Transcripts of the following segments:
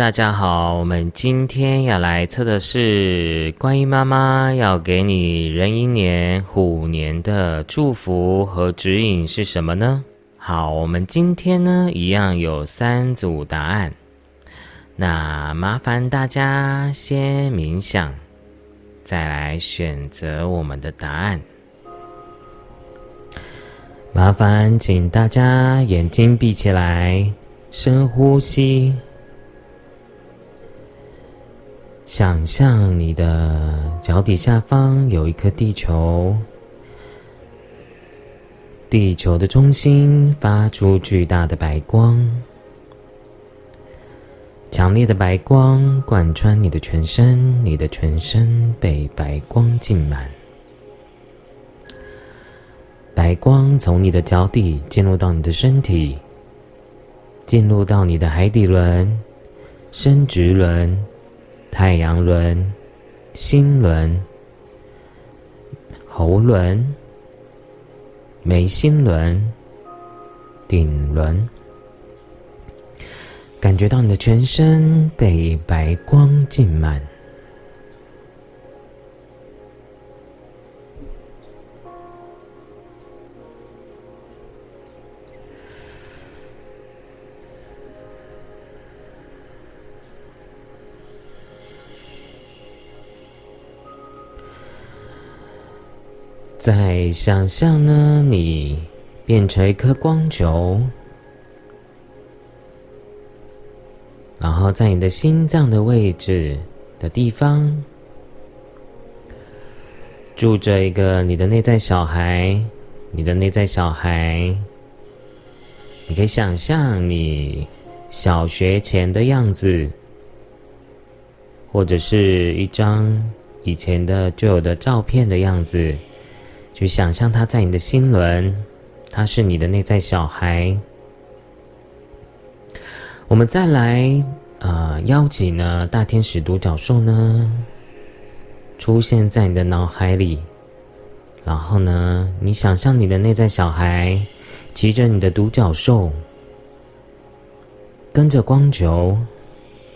大家好，我们今天要来测的是观音妈妈要给你壬寅年虎年的祝福和指引是什么呢？好，我们今天呢一样有三组答案，那麻烦大家先冥想，再来选择我们的答案。麻烦请大家眼睛闭起来，深呼吸。想象你的脚底下方有一颗地球，地球的中心发出巨大的白光，强烈的白光贯穿你的全身，你的全身被白光浸满，白光从你的脚底进入到你的身体，进入到你的海底轮、生殖轮。太阳轮、心轮、喉轮、眉心轮、顶轮，感觉到你的全身被白光浸满。在想象呢，你变成一颗光球，然后在你的心脏的位置的地方，住着一个你的内在小孩。你的内在小孩，你可以想象你小学前的样子，或者是一张以前的旧有的照片的样子。去想象他在你的心轮，他是你的内在小孩。我们再来，呃，邀请呢大天使独角兽呢出现在你的脑海里，然后呢，你想象你的内在小孩骑着你的独角兽，跟着光球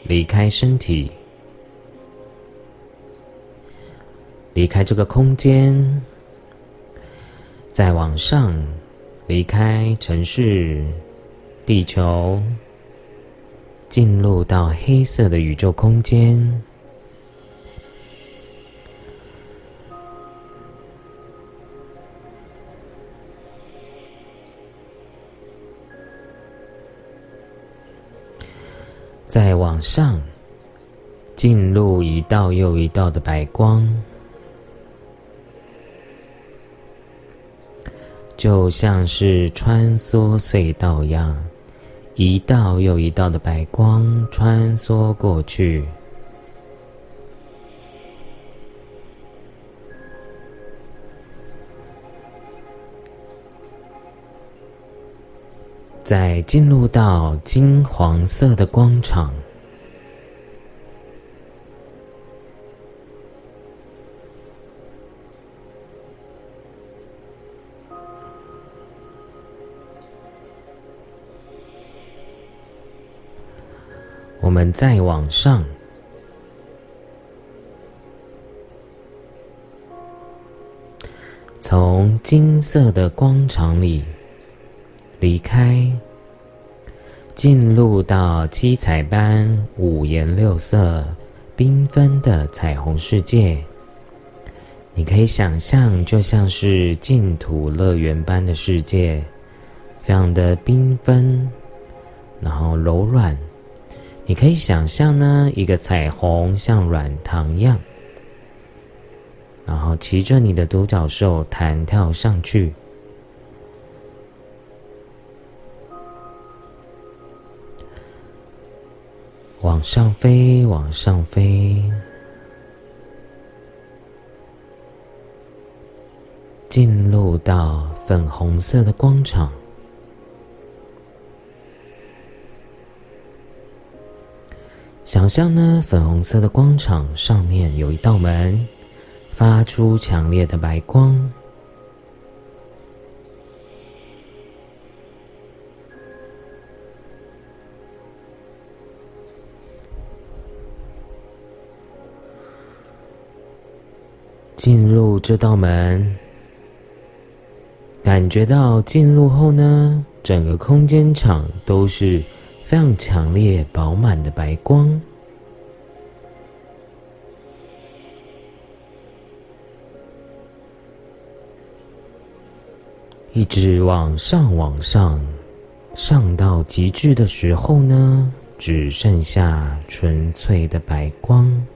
离开身体，离开这个空间。再往上，离开城市、地球，进入到黑色的宇宙空间。再往上，进入一道又一道的白光。就像是穿梭隧道一样，一道又一道的白光穿梭过去，在进入到金黄色的光场。我们再往上，从金色的光场里离开，进入到七彩般、五颜六色、缤纷的彩虹世界。你可以想象，就像是净土乐园般的世界，非常的缤纷，然后柔软。你可以想象呢，一个彩虹像软糖一样，然后骑着你的独角兽弹跳上去，往上飞，往上飞，进入到粉红色的光场。想象呢粉红色的光场上面有一道门发出强烈的白光。进入这道门感觉到进入后呢整个空间场都是非常强烈、饱满的白光。一直往上，往上，上到极致的时候呢，只剩下纯粹的白光。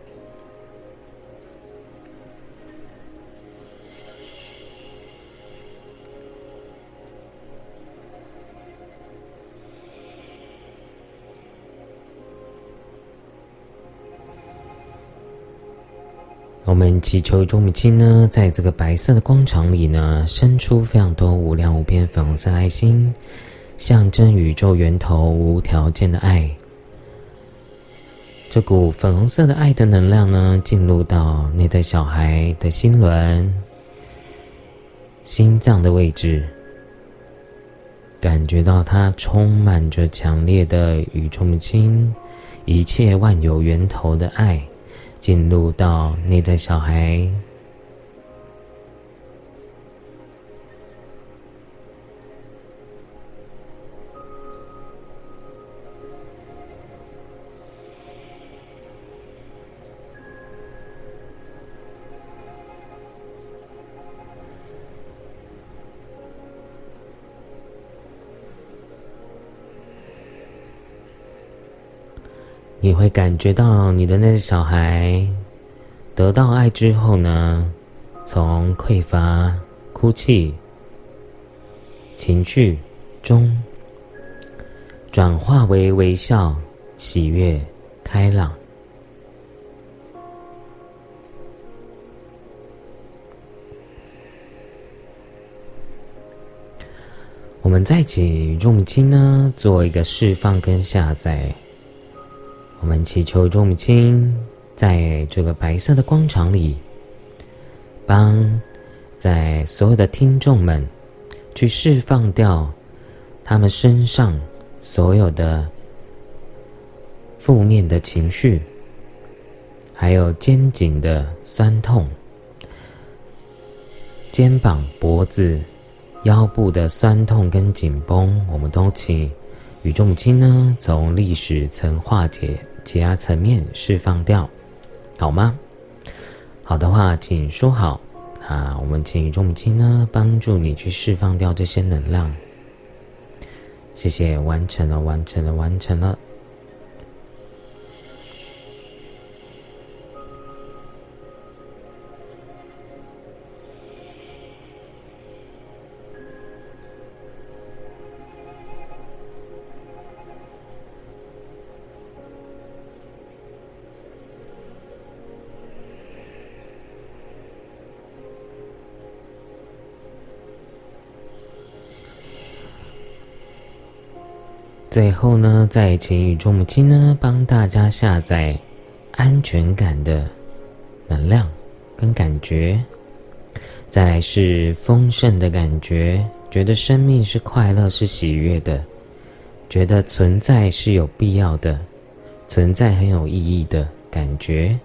我们祈求众母亲呢，在这个白色的光场里呢，生出非常多无量无边粉红色爱心，象征宇宙源头无条件的爱。这股粉红色的爱的能量呢，进入到内在小孩的心轮、心脏的位置，感觉到它充满着强烈的宇宙母亲、一切万有源头的爱。进入到内在小孩，你会感觉到你的那个小孩得到爱之后呢，从匮乏、哭泣、情绪中转化为微笑、喜悦、开朗。我们在一起用心呢，做一个释放跟下载。我们祈求众母亲在这个白色的光场里，帮在所有的听众们去释放掉他们身上所有的负面的情绪，还有肩颈的酸痛、肩膀、脖子、腰部的酸痛跟紧绷，我们都请宇宙母亲呢从历史层化解。其他层面释放掉，好吗？好的话，请说好。啊，我们请宇宙母亲呢帮助你去释放掉这些能量。谢谢，完成了，完成了，完成了。最后呢，再请宇宙母亲呢帮大家下载安全感的能量跟感觉，再来是丰盛的感觉，觉得生命是快乐是喜悦的，觉得存在是有必要的，存在很有意义的感觉。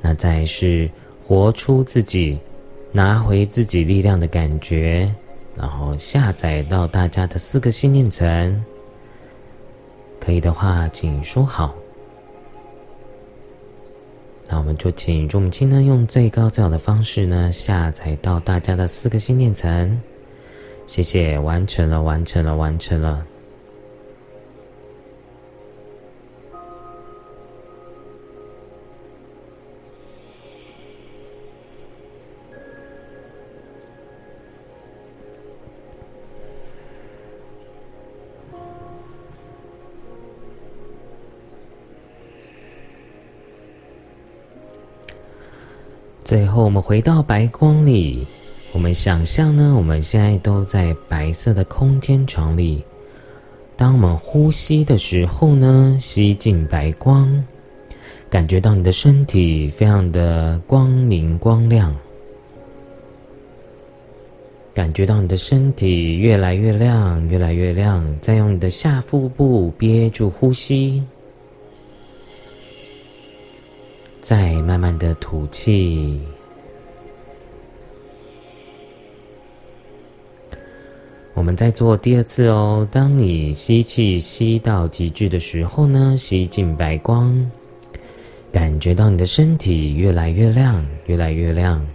那再是活出自己，拿回自己力量的感觉，然后下载到大家的四个信念层。可以的话，请说好。那我们就请众亲呢，用最高最好的方式呢，下载到大家的四个心念层。谢谢，完成了，完成了，完成了。最后，我们回到白光里。我们想象呢，我们现在都在白色的空间床里。当我们呼吸的时候呢，吸进白光，感觉到你的身体非常的光明光亮，感觉到你的身体越来越亮，越来越亮。再用你的下腹部憋住呼吸。再慢慢的吐气。我们再做第二次哦当你吸气吸到极致的时候呢吸进白光感觉到你的身体越来越亮越来越亮。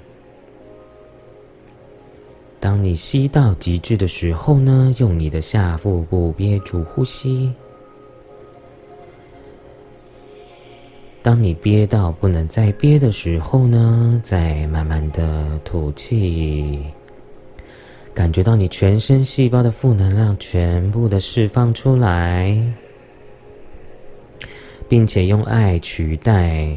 当你吸到极致的时候呢用你的下腹部憋住呼吸当你憋到不能再憋的时候呢，再慢慢的吐气。感觉到你全身细胞的负能量全部的释放出来，并且用爱取代。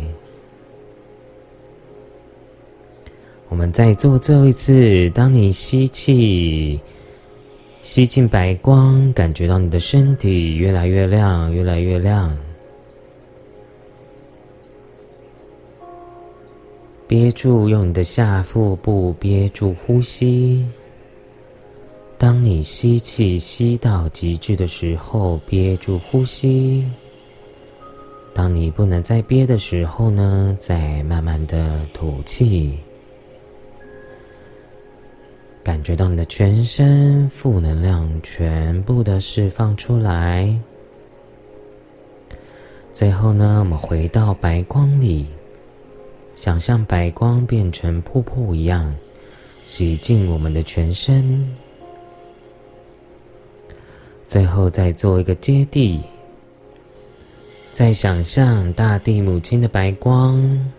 我们再做最后一次。当你吸气，吸进白光，感觉到你的身体越来越亮，越来越亮。憋住，用你的下腹部憋住呼吸。当你吸气吸到极致的时候，憋住呼吸。当你不能再憋的时候呢，再慢慢的吐气。感觉到你的全身负能量全部的释放出来。最后呢，我们回到白光里，想象白光变成瀑布一样，洗净我们的全身。最后再做一个接地，再想象大地母亲的白光，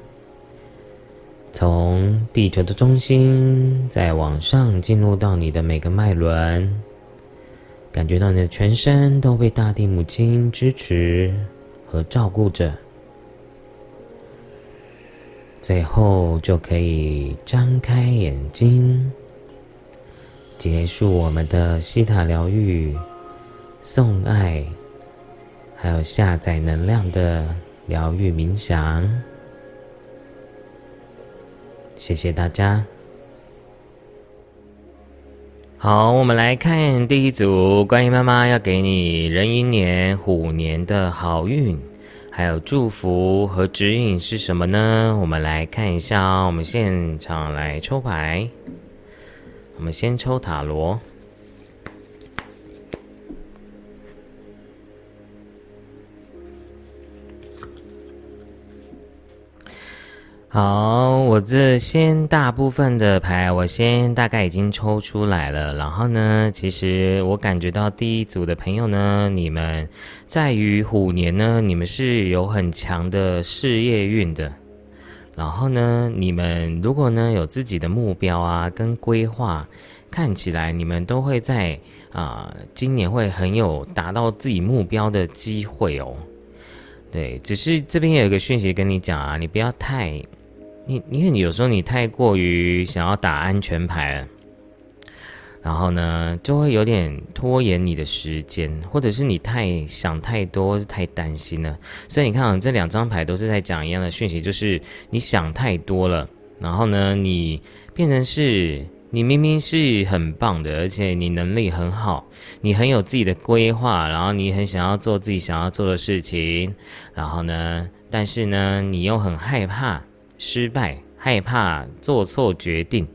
从地球的中心再往上进入到你的每个脉轮，感觉到你的全身都被大地母亲支持和照顾着。最后就可以张开眼睛，结束我们的西塔疗愈。送爱，还有下载能量的疗愈冥想，谢谢大家。好，我们来看第一组，关于妈妈要给你壬寅年虎年的好运，还有祝福和指引是什么呢？我们来看一下哦。我们现场来抽牌，我们先抽塔罗。好，我这先大部分的牌，我先大概已经抽出来了。然后呢，其实我感觉到第一组的朋友呢，你们在于虎年呢，你们是有很强的事业运的。然后呢，你们如果呢有自己的目标啊跟规划，看起来你们都会在啊今年会很有达到自己目标的机会哦。对，只是这边有一个讯息跟你讲啊，你不要太。你因为你有时候你太过于想要打安全牌了，然后呢就会有点拖延你的时间，或者是你太想太多，太担心了。所以你看，这两张牌都是在讲一样的讯息，就是你想太多了，然后呢你变成是你明明是很棒的，而且你能力很好，你很有自己的规划，然后你很想要做自己想要做的事情，然后呢，但是呢你又很害怕。失败，害怕做错决定，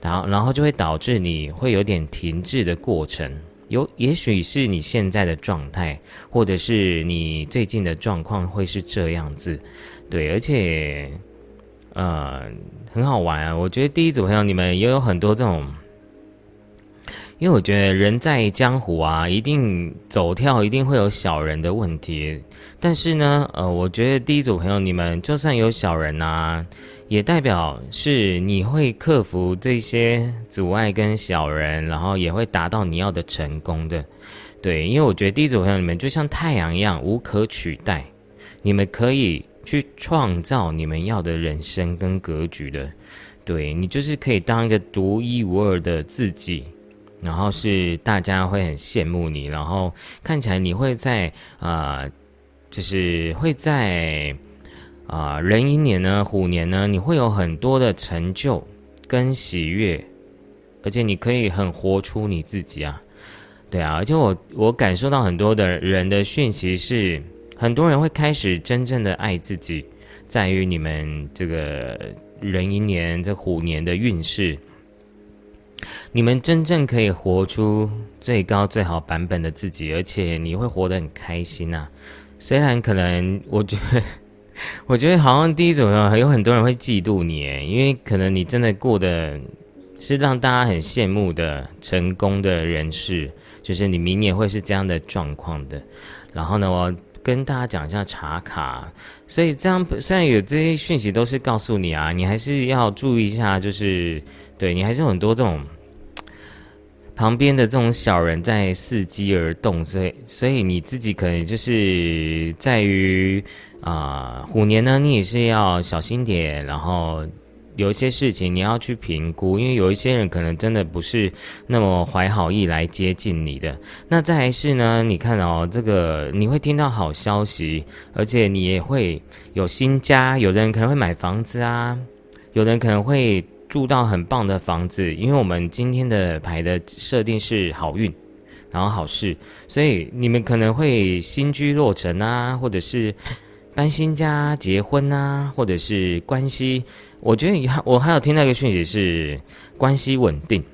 然后然后就会导致你会有点停滞的过程。有也许是你现在的状态，或者是你最近的状况会是这样子。对，而且，呃，很好玩啊！我觉得第一组朋友你们也有很多这种，因为我觉得人在江湖啊，一定走跳，一定会有小人的问题。但是呢，呃，我觉得第一组朋友，你们就算有小人呐，也代表是你会克服这些阻碍跟小人，然后也会达到你要的成功的。对，因为我觉得第一组朋友你们就像太阳一样无可取代，你们可以去创造你们要的人生跟格局的。对你就是可以当一个独一无二的自己，然后是大家会很羡慕你，然后看起来你会在啊。就是会在啊，壬寅年呢，虎年呢，你会有很多的成就跟喜悦，而且你可以很活出你自己啊，对啊，而且我我感受到很多的人的讯息是，很多人会开始真正的爱自己，在于你们这个壬寅年这虎年的运势，你们真正可以活出最高最好版本的自己，而且你会活得很开心呐。虽然可能，我觉得，我觉得好像第一种有很多人会嫉妒你，因为可能你真的过得是让大家很羡慕的成功的人士，就是你明年会是这样的状况的。然后呢，我跟大家讲一下查卡，所以这样虽然有这些讯息都是告诉你啊，你还是要注意一下，就是。对你还是很多这种旁边的这种小人在伺机而动，所以所以你自己可能就是在于啊虎年呢，你也是要小心点，然后有一些事情你要去评估，因为有一些人可能真的不是那么怀好意来接近你的。那再是呢，你看哦，这个你会听到好消息，而且你也会有新家，有的人可能会买房子啊，有的人可能会。住到很棒的房子，因为我们今天的牌的设定是好运，然后好事，所以你们可能会新居落成啊，或者是搬新家、结婚啊，或者是关系。我觉得我还有听到一个讯息是关系稳定，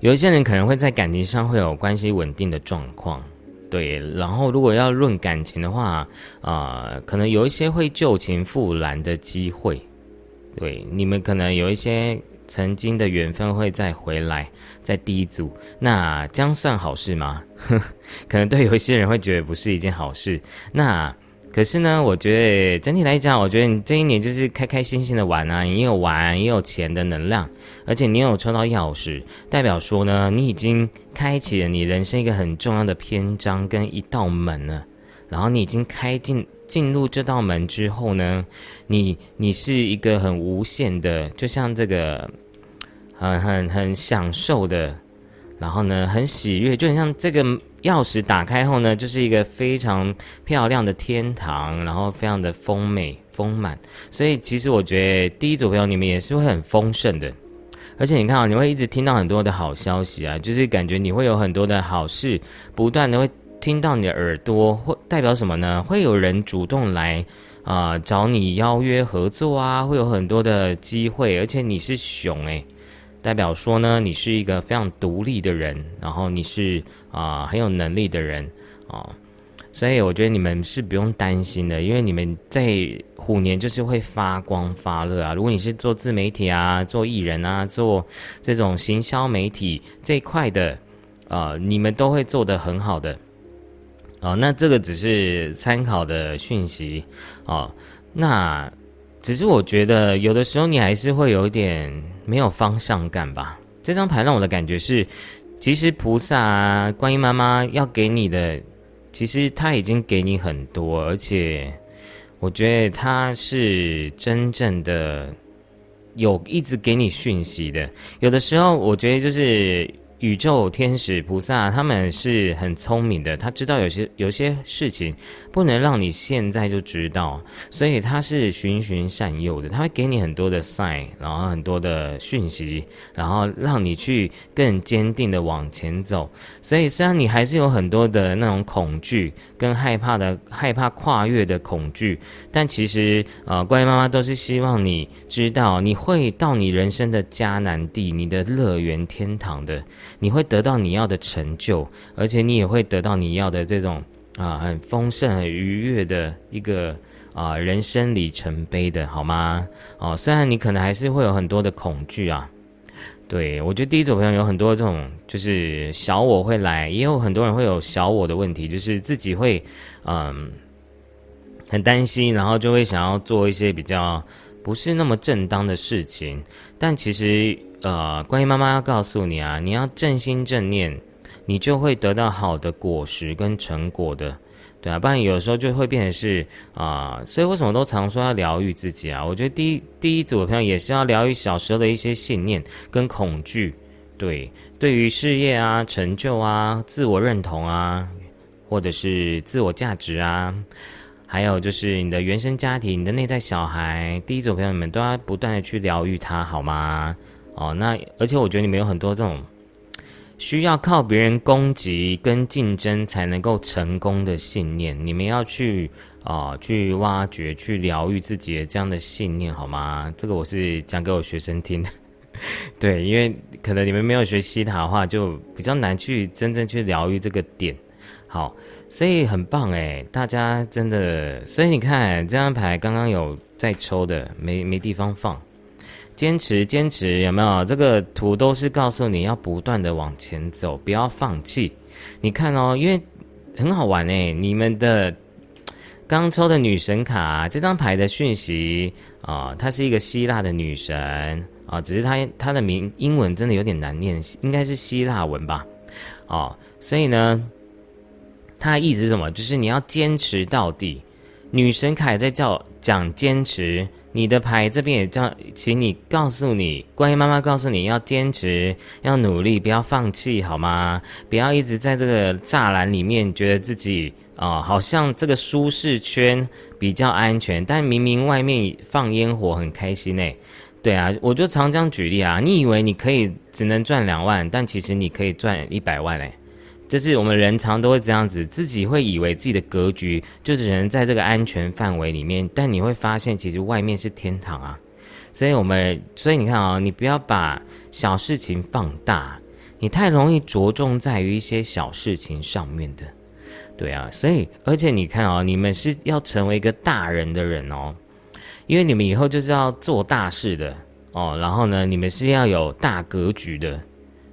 有一些人可能会在感情上会有关系稳定的状况，对。然后如果要论感情的话，啊，可能有一些会旧情复燃的机会。对，你们可能有一些曾经的缘分会再回来，在第一组，那将算好事吗？可能对有一些人会觉得不是一件好事。那可是呢，我觉得整体来讲，我觉得你这一年就是开开心心的玩啊，你有玩，也有钱的能量，而且你有抽到钥匙，代表说呢，你已经开启了你人生一个很重要的篇章跟一道门了，然后你已经开进。进入这道门之后呢，你你是一个很无限的，就像这个很很很享受的，然后呢很喜悦，就很像这个钥匙打开后呢，就是一个非常漂亮的天堂，然后非常的丰美丰满。所以其实我觉得第一组朋友你们也是会很丰盛的，而且你看啊，你会一直听到很多的好消息啊，就是感觉你会有很多的好事不断的会。听到你的耳朵，会代表什么呢？会有人主动来啊找你邀约合作啊，会有很多的机会，而且你是熊诶，代表说呢，你是一个非常独立的人，然后你是啊很有能力的人啊，所以我觉得你们是不用担心的，因为你们在虎年就是会发光发热啊。如果你是做自媒体啊，做艺人啊，做这种行销媒体这一块的啊，你们都会做得很好的。哦，那这个只是参考的讯息哦。那只是我觉得有的时候你还是会有点没有方向感吧。这张牌让我的感觉是，其实菩萨啊、观音妈妈要给你的，其实他已经给你很多，而且我觉得他是真正的有一直给你讯息的。有的时候我觉得就是。宇宙天使菩萨他们是很聪明的，他知道有些有些事情不能让你现在就知道，所以他是循循善诱的，他会给你很多的 sign，然后很多的讯息，然后让你去更坚定的往前走。所以虽然你还是有很多的那种恐惧跟害怕的害怕跨越的恐惧，但其实呃，乖妈妈都是希望你知道你会到你人生的迦南地，你的乐园天堂的。你会得到你要的成就，而且你也会得到你要的这种啊很丰盛、很愉悦的一个啊人生里程碑的，好吗？哦，虽然你可能还是会有很多的恐惧啊，对我觉得第一组朋友有很多这种就是小我会来，也有很多人会有小我的问题，就是自己会嗯很担心，然后就会想要做一些比较不是那么正当的事情，但其实。呃，关于妈妈要告诉你啊，你要正心正念，你就会得到好的果实跟成果的，对啊，不然有时候就会变成是啊，所以为什么都常说要疗愈自己啊？我觉得第一第一组的朋友也是要疗愈小时候的一些信念跟恐惧，对，对于事业啊、成就啊、自我认同啊，或者是自我价值啊，还有就是你的原生家庭、你的内在小孩，第一组朋友们都要不断的去疗愈它，好吗？哦，那而且我觉得你们有很多这种需要靠别人攻击跟竞争才能够成功的信念，你们要去啊去挖掘、去疗愈自己的这样的信念，好吗？这个我是讲给我学生听的。对，因为可能你们没有学西塔的话，就比较难去真正去疗愈这个点。好，所以很棒哎，大家真的，所以你看这张牌刚刚有在抽的，没没地方放，坚持坚持，有没有？这个图都是告诉你要不断的往前走，不要放弃。你看哦，因为很好玩哎，你们的刚抽的女神卡这张牌的讯息啊，她是一个希腊的女神啊，只是她她的名英文真的有点难念，应该是希腊文吧？哦，所以呢。他的意思是什么？就是你要坚持到底。女神凯在叫讲坚持，你的牌这边也叫，请你告诉你，关于妈妈告诉你要坚持，要努力，不要放弃，好吗？不要一直在这个栅栏里面，觉得自己啊，好像这个舒适圈比较安全，但明明外面放烟火很开心呢。对啊，我就常这样举例啊，你以为你可以只能赚两万，但其实你可以赚一百万嘞。就是我们人常都会这样子，自己会以为自己的格局就只能在这个安全范围里面，但你会发现其实外面是天堂啊。所以，我们所以你看啊，你不要把小事情放大，你太容易着重在于一些小事情上面的。对啊，所以而且你看啊，你们是要成为一个大人的人哦，因为你们以后就是要做大事的哦。然后呢，你们是要有大格局的。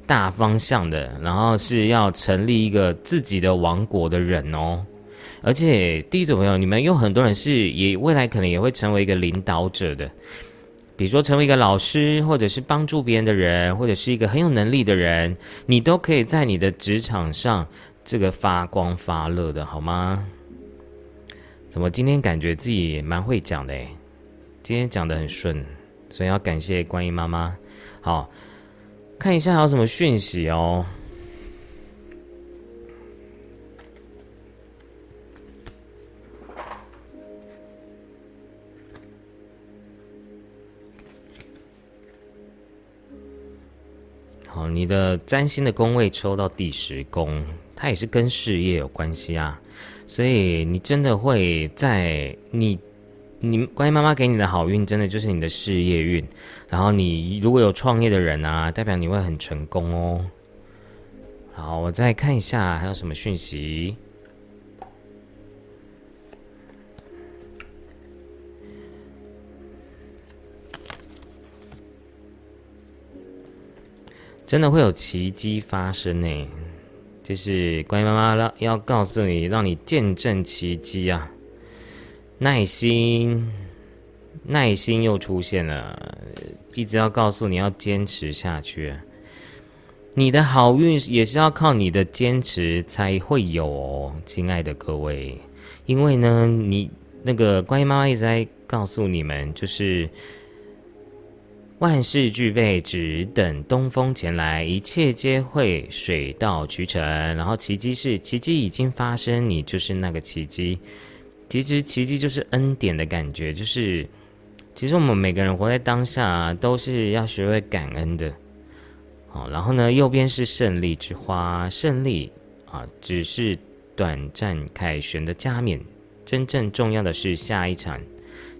大方向的，然后是要成立一个自己的王国的人哦。而且第一组朋友，你们有很多人是也未来可能也会成为一个领导者的，比如说成为一个老师，或者是帮助别人的人，或者是一个很有能力的人，你都可以在你的职场上这个发光发热的，好吗？怎么今天感觉自己蛮会讲的诶今天讲的很顺，所以要感谢观音妈妈。好。看一下还有什么讯息哦。好，你的占星的宫位抽到第十宫，它也是跟事业有关系啊，所以你真的会在你。你关于妈妈给你的好运，真的就是你的事业运。然后你如果有创业的人啊，代表你会很成功哦。好，我再看一下还有什么讯息。真的会有奇迹发生呢，就是关于妈妈要要告诉你，让你见证奇迹啊。耐心，耐心又出现了，一直要告诉你要坚持下去。你的好运也是要靠你的坚持才会有，亲爱的各位。因为呢，你那个乖妈妈一直在告诉你们，就是万事俱备，只等东风前来，一切皆会水到渠成。然后奇迹是奇迹已经发生，你就是那个奇迹。其实奇迹就是恩典的感觉，就是其实我们每个人活在当下，都是要学会感恩的。好，然后呢，右边是胜利之花，胜利啊，只是短暂凯旋的加冕，真正重要的是下一场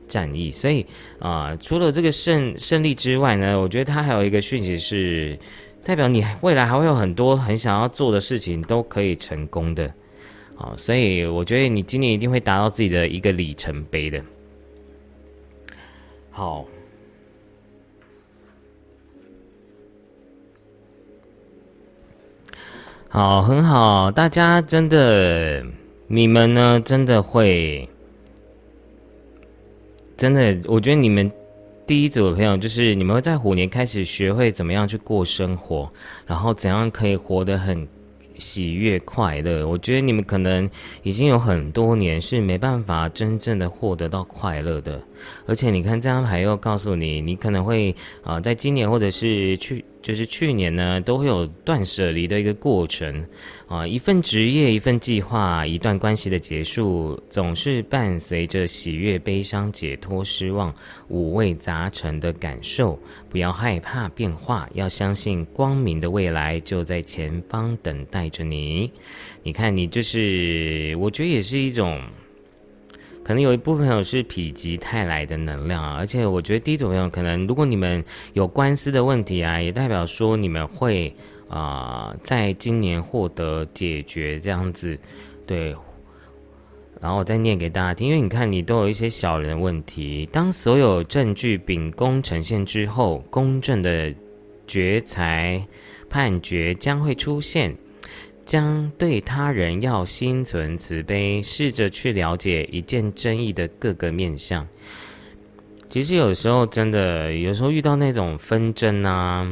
战役。所以啊，除了这个胜胜利之外呢，我觉得它还有一个讯息是，代表你未来还会有很多很想要做的事情都可以成功的。好，所以我觉得你今年一定会达到自己的一个里程碑的。好，好，很好，大家真的，你们呢，真的会，真的，我觉得你们第一组的朋友，就是你们会在虎年开始学会怎么样去过生活，然后怎样可以活得很。喜悦快乐，我觉得你们可能已经有很多年是没办法真正的获得到快乐的，而且你看这张牌又告诉你，你可能会啊，在今年或者是去。就是去年呢，都会有断舍离的一个过程，啊，一份职业，一份计划，一段关系的结束，总是伴随着喜悦、悲伤、解脱、失望，五味杂陈的感受。不要害怕变化，要相信光明的未来就在前方等待着你。你看，你就是，我觉得也是一种可能有一部分朋友是否极泰来的能量啊，而且我觉得第一组朋友可能，如果你们有官司的问题啊，也代表说你们会啊，在今年获得解决这样子，对。然后我再念给大家听，因为你看你都有一些小人问题，当所有证据秉公呈现之后，公正的决裁判决将会出现。将对他人要心存慈悲，试着去了解一件争议的各个面向。其实有时候真的，有时候遇到那种纷争啊，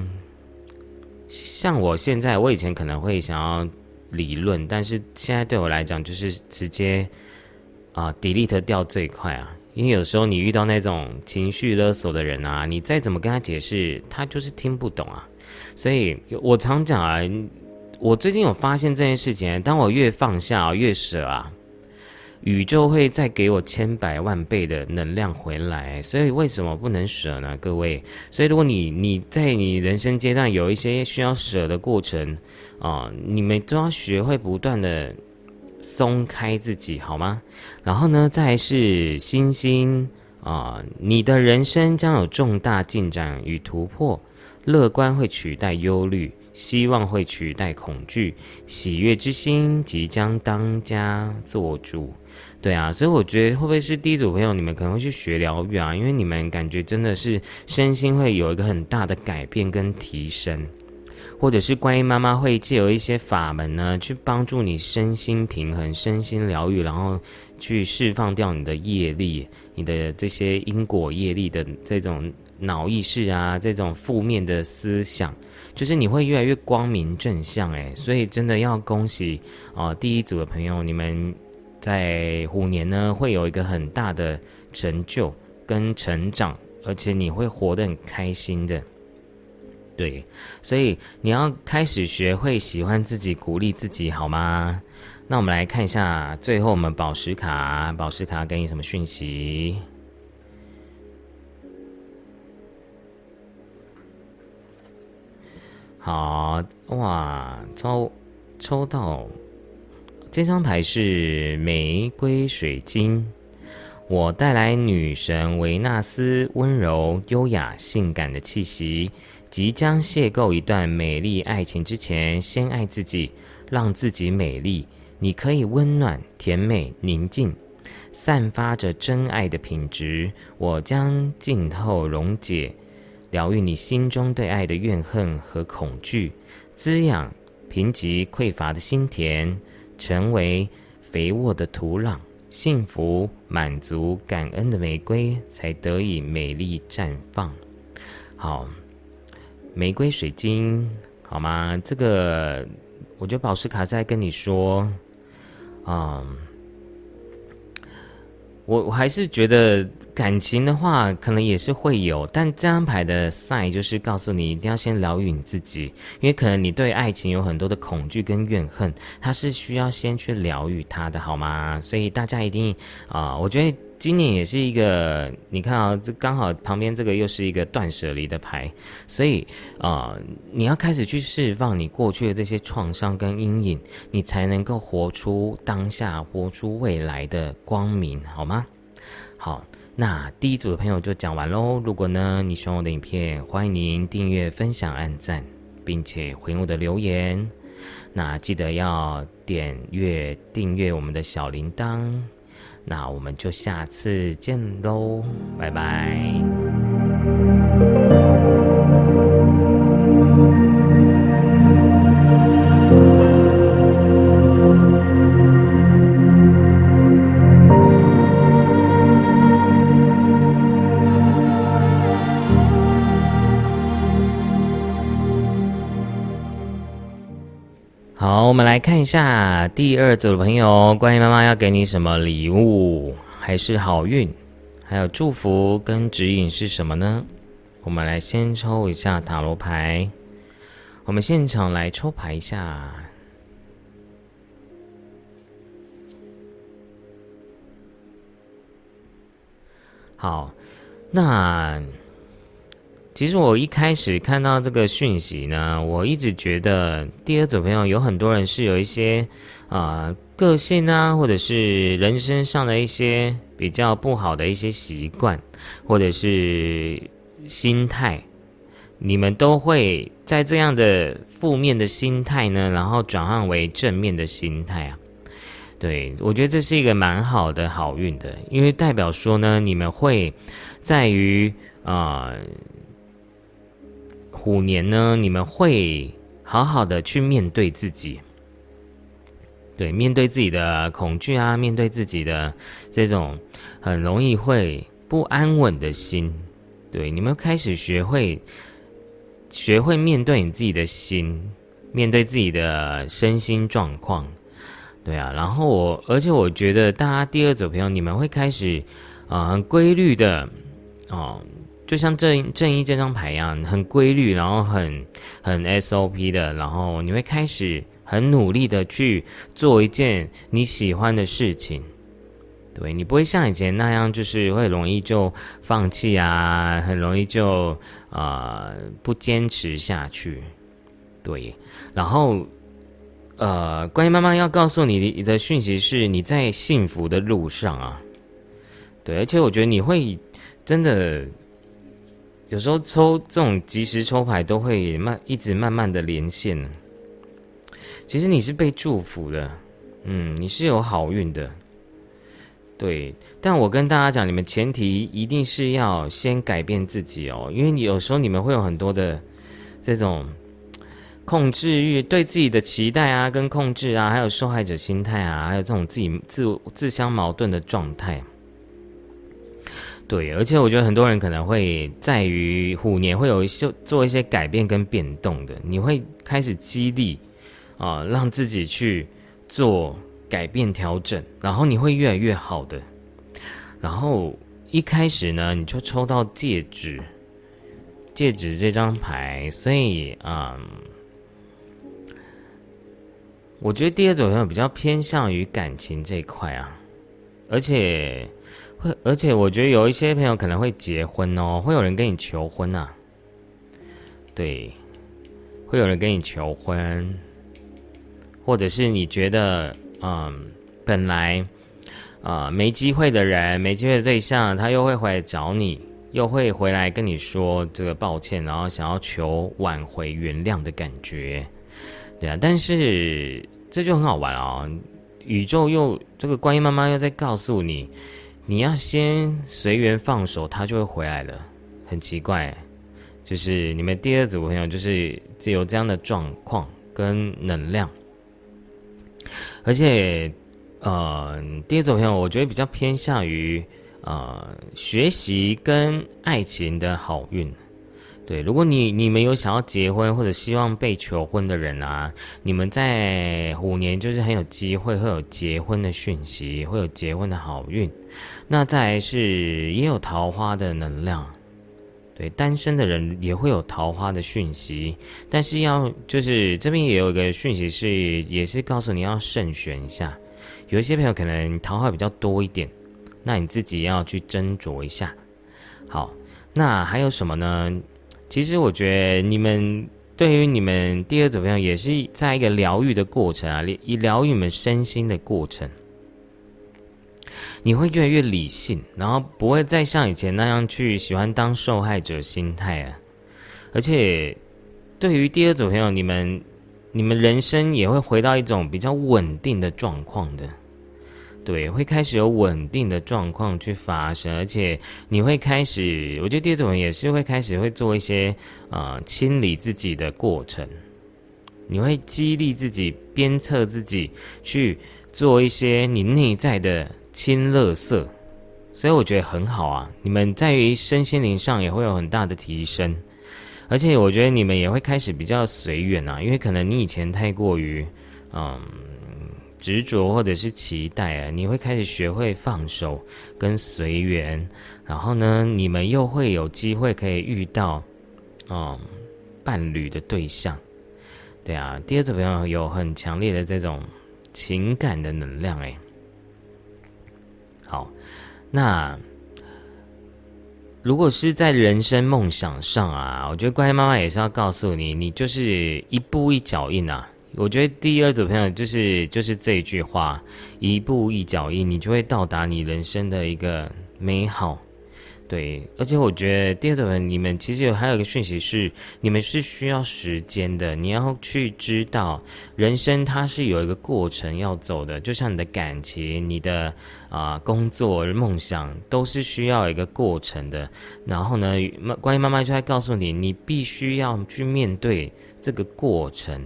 像我现在，我以前可能会想要理论，但是现在对我来讲，就是直接啊，delete 掉最快啊。因为有时候你遇到那种情绪勒索的人啊，你再怎么跟他解释，他就是听不懂啊。所以我常讲啊。我最近有发现这件事情，当我越放下、越舍啊，宇宙会再给我千百万倍的能量回来。所以为什么不能舍呢？各位，所以如果你你在你人生阶段有一些需要舍的过程啊，你们都要学会不断的松开自己，好吗？然后呢，再是星星啊，你的人生将有重大进展与突破，乐观会取代忧虑。希望会取代恐惧，喜悦之心即将当家做主。对啊，所以我觉得会不会是第一组朋友，你们可能会去学疗愈啊？因为你们感觉真的是身心会有一个很大的改变跟提升，或者是观音妈妈会借由一些法门呢，去帮助你身心平衡、身心疗愈，然后去释放掉你的业力、你的这些因果业力的这种脑意识啊，这种负面的思想。就是你会越来越光明正向诶，所以真的要恭喜啊！第一组的朋友，你们在虎年呢会有一个很大的成就跟成长，而且你会活得很开心的。对，所以你要开始学会喜欢自己，鼓励自己，好吗？那我们来看一下，最后我们宝石卡，宝石卡给你什么讯息？好哇，抽抽到这张牌是玫瑰水晶。我带来女神维纳斯温柔、优雅、性感的气息。即将邂逅一段美丽爱情之前，先爱自己，让自己美丽。你可以温暖、甜美、宁静，散发着真爱的品质。我将浸透、溶解。疗愈你心中对爱的怨恨和恐惧，滋养贫瘠匮乏的心田，成为肥沃的土壤，幸福、满足、感恩的玫瑰才得以美丽绽放。好，玫瑰水晶，好吗？这个，我觉得宝石卡在跟你说，啊。我我还是觉得感情的话，可能也是会有，但这张牌的 sign 就是告诉你，一定要先疗愈你自己，因为可能你对爱情有很多的恐惧跟怨恨，它是需要先去疗愈它的，好吗？所以大家一定啊，我觉得。今年也是一个，你看啊，这刚好旁边这个又是一个断舍离的牌，所以啊，你要开始去释放你过去的这些创伤跟阴影，你才能够活出当下，活出未来的光明，好吗？好，那第一组的朋友就讲完喽。如果呢你喜欢我的影片，欢迎您订阅、分享、按赞，并且回应我的留言。那记得要点阅、订阅我们的小铃铛。那我们就下次见喽，拜拜。好，我们来看一下第二组的朋友，关于妈妈要给你什么礼物，还是好运，还有祝福跟指引是什么呢？我们来先抽一下塔罗牌，我们现场来抽牌一下。好，那。其实我一开始看到这个讯息呢，我一直觉得第二组朋友有很多人是有一些啊个性啊，或者是人生上的一些比较不好的一些习惯，或者是心态，你们都会在这样的负面的心态呢，然后转换为正面的心态啊。对我觉得这是一个蛮好的好运的，因为代表说呢，你们会在于啊虎年呢，你们会好好的去面对自己。对，面对自己的恐惧啊，面对自己的这种很容易会不安稳的心，对，你们开始学会学会面对你自己的心，面对自己的身心状况，对啊。然后我，而且我觉得大家第二组朋友，你们会开始啊，很规律的哦，就像正正义这张牌一样，很规律，然后很很 SOP 的，然后你会开始。很努力的去做一件你喜欢的事情，对你不会像以前那样，就是会容易就放弃啊，很容易就啊不坚持下去，对。然后，呃，关于妈妈要告诉你的讯息是，你在幸福的路上啊，对。而且我觉得你会真的有时候抽这种即时抽牌都会慢，一直慢慢的连线。其实你是被祝福的，嗯，你是有好运的，对。但我跟大家讲，你们前提一定是要先改变自己哦，因为你有时候你们会有很多的这种控制欲，对自己的期待啊，跟控制啊，还有受害者心态啊，还有这种自己自自相矛盾的状态。对，而且我觉得很多人可能会在于虎年会有一些做一些改变跟变动的，你会开始激励。啊，让自己去做改变调整，然后你会越来越好的。然后一开始呢，你就抽到戒指，戒指这张牌，所以啊，我觉得第二种朋友比较偏向于感情这一块啊，而且会，而且我觉得有一些朋友可能会结婚哦，会有人跟你求婚啊，对，会有人跟你求婚。或者是你觉得，嗯，本来，啊，没机会的人，没机会的对象，他又会回来找你，又会回来跟你说这个抱歉，然后想要求挽回、原谅的感觉，对啊。但是这就很好玩哦，宇宙又这个观音妈妈又在告诉你，你要先随缘放手，他就会回来了。很奇怪，就是你们第二组朋友就是只有这样的状况跟能量。而且，呃，第二组朋友，我觉得比较偏向于呃学习跟爱情的好运。对，如果你你们有想要结婚或者希望被求婚的人啊，你们在虎年就是很有机会会有结婚的讯息，会有结婚的好运。那再是也有桃花的能量。对单身的人也会有桃花的讯息，但是要就是这边也有一个讯息是，也是告诉你要慎选一下。有一些朋友可能桃花比较多一点，那你自己要去斟酌一下。好，那还有什么呢？其实我觉得你们对于你们第二组朋友也是在一个疗愈的过程啊，以疗愈你们身心的过程。你会越来越理性，然后不会再像以前那样去喜欢当受害者心态啊。而且，对于第二组朋友，你们你们人生也会回到一种比较稳定的状况的，对，会开始有稳定的状况去发生，而且你会开始，我觉得第二种也是会开始会做一些啊清理自己的过程，你会激励自己、鞭策自己去做一些你内在的。清乐色，所以我觉得很好啊。你们在于身心灵上也会有很大的提升，而且我觉得你们也会开始比较随缘啊，因为可能你以前太过于嗯执着或者是期待啊，你会开始学会放手跟随缘，然后呢，你们又会有机会可以遇到嗯伴侣的对象。对啊，第二组朋友有很强烈的这种情感的能量，哎。好，那如果是在人生梦想上啊，我觉得乖妈妈也是要告诉你，你就是一步一脚印啊，我觉得第二组朋友就是就是这一句话，一步一脚印，你就会到达你人生的一个美好。对，而且我觉得第二种人，你们其实有还有一个讯息是，你们是需要时间的，你要去知道，人生它是有一个过程要走的，就像你的感情、你的啊工作、梦想，都是需要一个过程的。然后呢，妈，关于妈妈就在告诉你，你必须要去面对这个过程，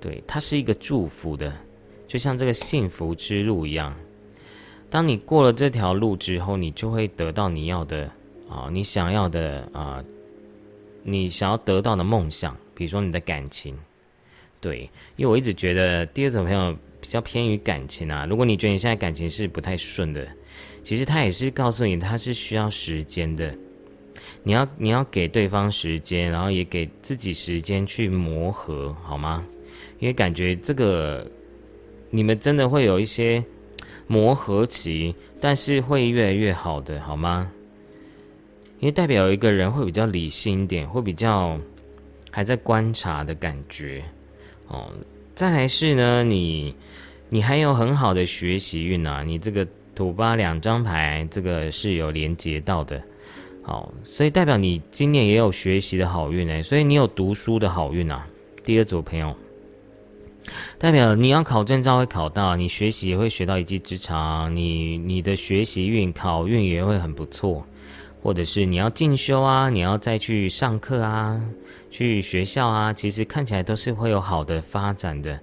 对，它是一个祝福的，就像这个幸福之路一样。当你过了这条路之后，你就会得到你要的啊，你想要的啊，你想要得到的梦想，比如说你的感情，对，因为我一直觉得第二种朋友比较偏于感情啊。如果你觉得你现在感情是不太顺的，其实他也是告诉你，他是需要时间的，你要你要给对方时间，然后也给自己时间去磨合，好吗？因为感觉这个你们真的会有一些。磨合期，但是会越来越好的，好吗？因为代表一个人会比较理性一点，会比较还在观察的感觉。哦，再来是呢，你你还有很好的学习运啊，你这个土八两张牌，这个是有连接到的。好，所以代表你今年也有学习的好运哎，所以你有读书的好运啊。第二组朋友。代表你要考证照会考到，你学习也会学到一技之长，你你的学习运考运也会很不错，或者是你要进修啊，你要再去上课啊，去学校啊，其实看起来都是会有好的发展的。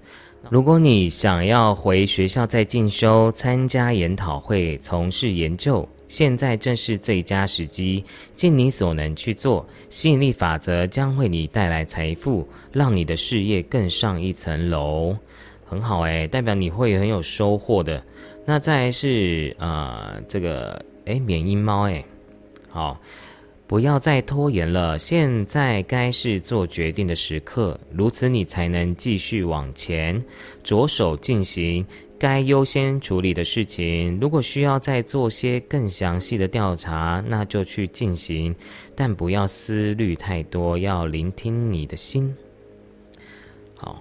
如果你想要回学校再进修，参加研讨会，从事研究。现在正是最佳时机，尽你所能去做。吸引力法则将为你带来财富，让你的事业更上一层楼。很好诶，代表你会很有收获的。那再是啊，这个诶，缅因猫诶，好，不要再拖延了，现在该是做决定的时刻，如此你才能继续往前，着手进行。该优先处理的事情，如果需要再做些更详细的调查，那就去进行，但不要思虑太多，要聆听你的心。好，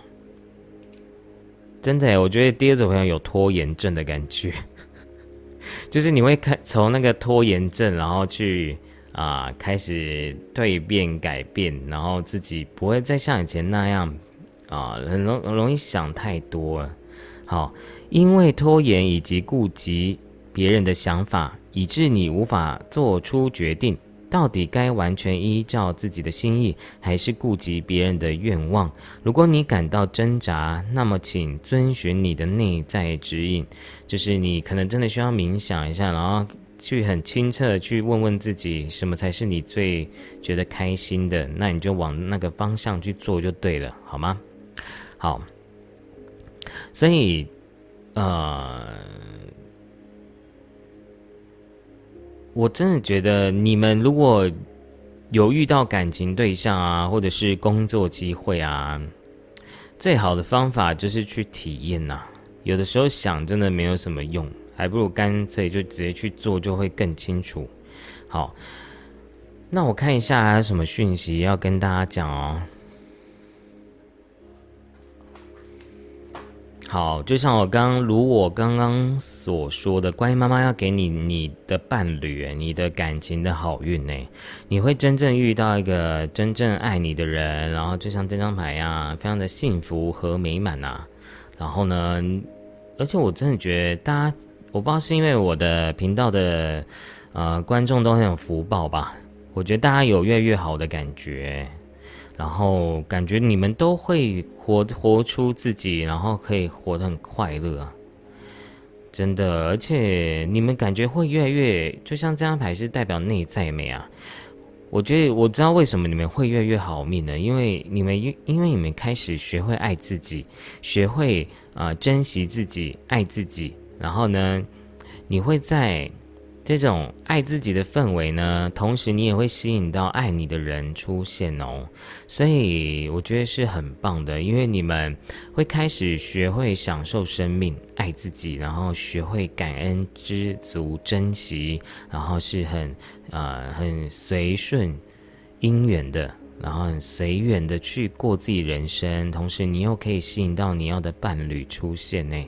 真的，我觉得第二种朋友有拖延症的感觉，就是你会看从那个拖延症，然后去啊开始蜕变改变，然后自己不会再像以前那样啊很容容易想太多。好。因为拖延以及顾及别人的想法，以致你无法做出决定，到底该完全依照自己的心意，还是顾及别人的愿望？如果你感到挣扎，那么请遵循你的内在指引，就是你可能真的需要冥想一下，然后去很清澈去问问自己，什么才是你最觉得开心的，那你就往那个方向去做就对了，好吗？好，所以。呃，我真的觉得你们如果有遇到感情对象啊，或者是工作机会啊，最好的方法就是去体验呐。有的时候想真的没有什么用，还不如干脆就直接去做，就会更清楚。好，那我看一下还有什么讯息要跟大家讲哦。好，就像我刚如我刚刚所说的，关于妈妈要给你你的伴侣，你的感情的好运呢，你会真正遇到一个真正爱你的人，然后就像这张牌一样，非常的幸福和美满呐。然后呢，而且我真的觉得大家，我不知道是因为我的频道的呃观众都很有福报吧，我觉得大家有越来越好的感觉。然后感觉你们都会活活出自己，然后可以活得很快乐，真的。而且你们感觉会越来越，就像这张牌是代表内在美啊。我觉得我知道为什么你们会越来越好命呢？因为你们因因为你们开始学会爱自己，学会啊珍惜自己，爱自己。然后呢，你会在。这种爱自己的氛围呢，同时你也会吸引到爱你的人出现哦，所以我觉得是很棒的，因为你们会开始学会享受生命，爱自己，然后学会感恩、知足、珍惜，然后是很呃很随顺因缘的然后很随缘的去过自己人生，同时你又可以吸引到你要的伴侣出现呢。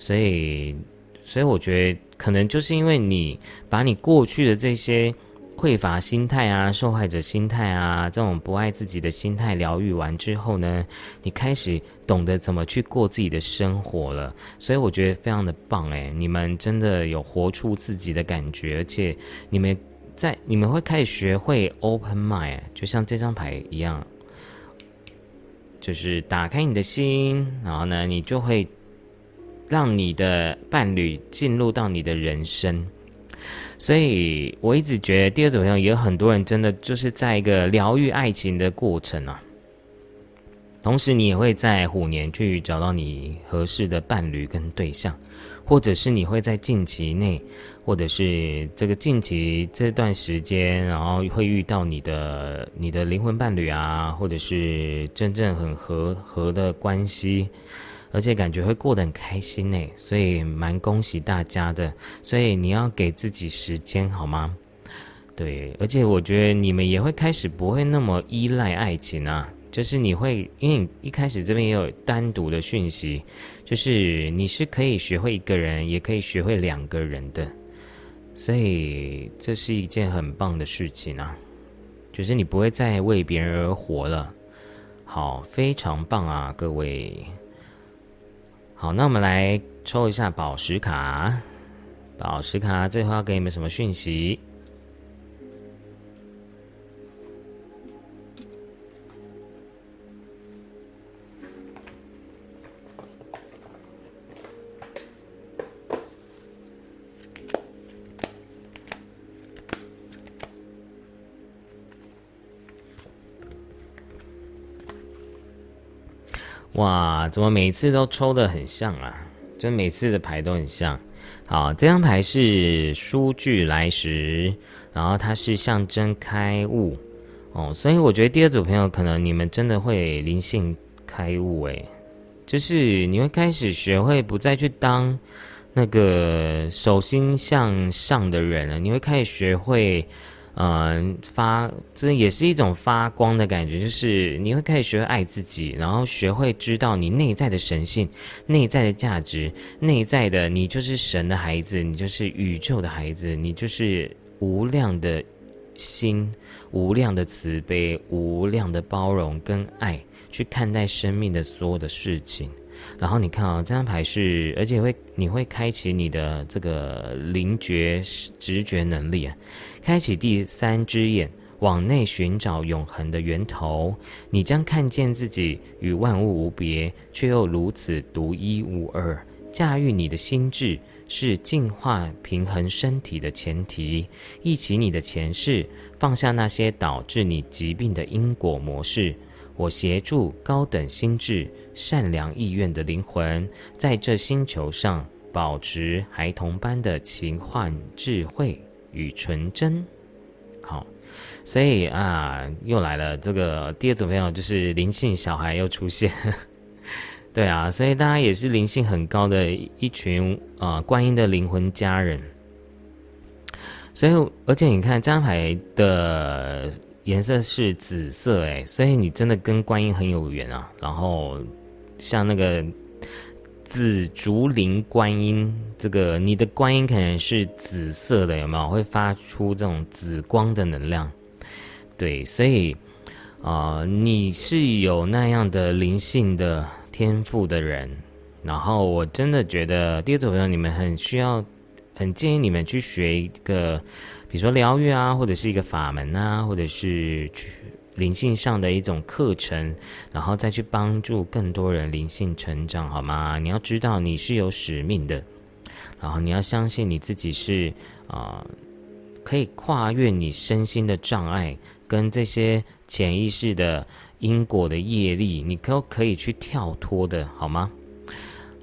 所以，所以我觉得可能就是因为你把你过去的这些。匮乏心态啊，受害者心态啊，这种不爱自己的心态疗愈完之后呢，你开始懂得怎么去过自己的生活了。所以我觉得非常的棒诶，你们真的有活出自己的感觉，而且你们在你们会开始学会 open mind，就像这张牌一样，就是打开你的心，然后呢，你就会让你的伴侣进入到你的人生。所以我一直觉得，第二种朋友也有很多人真的就是在一个疗愈爱情的过程啊。同时，你也会在虎年去找到你合适的伴侣跟对象，或者是你会在近期内，或者是这个近期这段时间，然后会遇到你的你的灵魂伴侣啊，或者是真正很合合的关系。而且感觉会过得很开心呢，所以蛮恭喜大家的。所以你要给自己时间好吗？对，而且我觉得你们也会开始不会那么依赖爱情啊。就是你会，因为一开始这边也有单独的讯息，就是你是可以学会一个人，也可以学会两个人的。所以这是一件很棒的事情啊，就是你不会再为别人而活了。好，非常棒啊，各位。好，那我们来抽一下宝石卡。宝石卡最后要给你们什么讯息？哇，怎么每次都抽的很像啊？就每次的牌都很像。好，这张牌是书具来时，然后它是象征开悟哦，所以我觉得第二组朋友可能你们真的会灵性开悟诶，就是你会开始学会不再去当那个手心向上的人了，你会开始学会。嗯，发这也是一种发光的感觉，就是你会开始学会爱自己，然后学会知道你内在的神性、内在的价值、内在的你就是神的孩子，你就是宇宙的孩子，你就是无量的心、无量的慈悲、无量的包容跟爱，去看待生命的所有的事情。然后你看啊，这张牌是，而且会你会开启你的这个灵觉直觉能力啊，开启第三只眼，往内寻找永恒的源头，你将看见自己与万物无别，却又如此独一无二。驾驭你的心智是进化平衡身体的前提，忆起你的前世，放下那些导致你疾病的因果模式。我协助高等心智、善良意愿的灵魂，在这星球上保持孩童般的奇幻智慧与纯真。好，所以啊，又来了这个第二组朋友，就是灵性小孩又出现。对啊，所以大家也是灵性很高的一群啊，观音的灵魂家人。所以，而且你看这张牌的。颜色是紫色，哎，所以你真的跟观音很有缘啊。然后，像那个紫竹林观音，这个你的观音可能是紫色的，有没有？会发出这种紫光的能量。对，所以啊，你是有那样的灵性的天赋的人。然后，我真的觉得第二组朋友，你们很需要，很建议你们去学一个。比如说疗愈啊，或者是一个法门啊，或者是去灵性上的一种课程，然后再去帮助更多人灵性成长，好吗？你要知道你是有使命的，然后你要相信你自己是啊，可以跨越你身心的障碍跟这些潜意识的因果的业力，你都可以去跳脱的，好吗？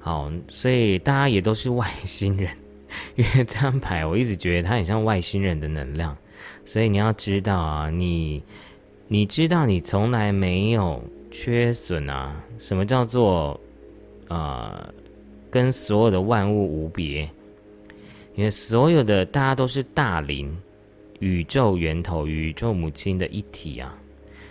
好，所以大家也都是外星人。因为这张牌，我一直觉得它很像外星人的能量，所以你要知道啊，你你知道你从来没有缺损啊，什么叫做呃跟所有的万物无别？因为所有的大家都是大灵，宇宙源头、宇宙母亲的一体啊，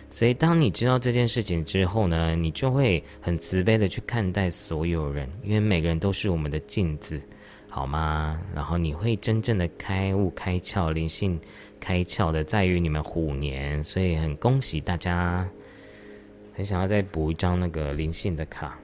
所以当你知道这件事情之后呢，你就会很慈悲的去看待所有人，因为每个人都是我们的镜子，好吗？然后你会真正的开悟、开窍、灵性开窍的，在于你们虎年，所以很恭喜大家。很想要再补一张那个灵性的卡。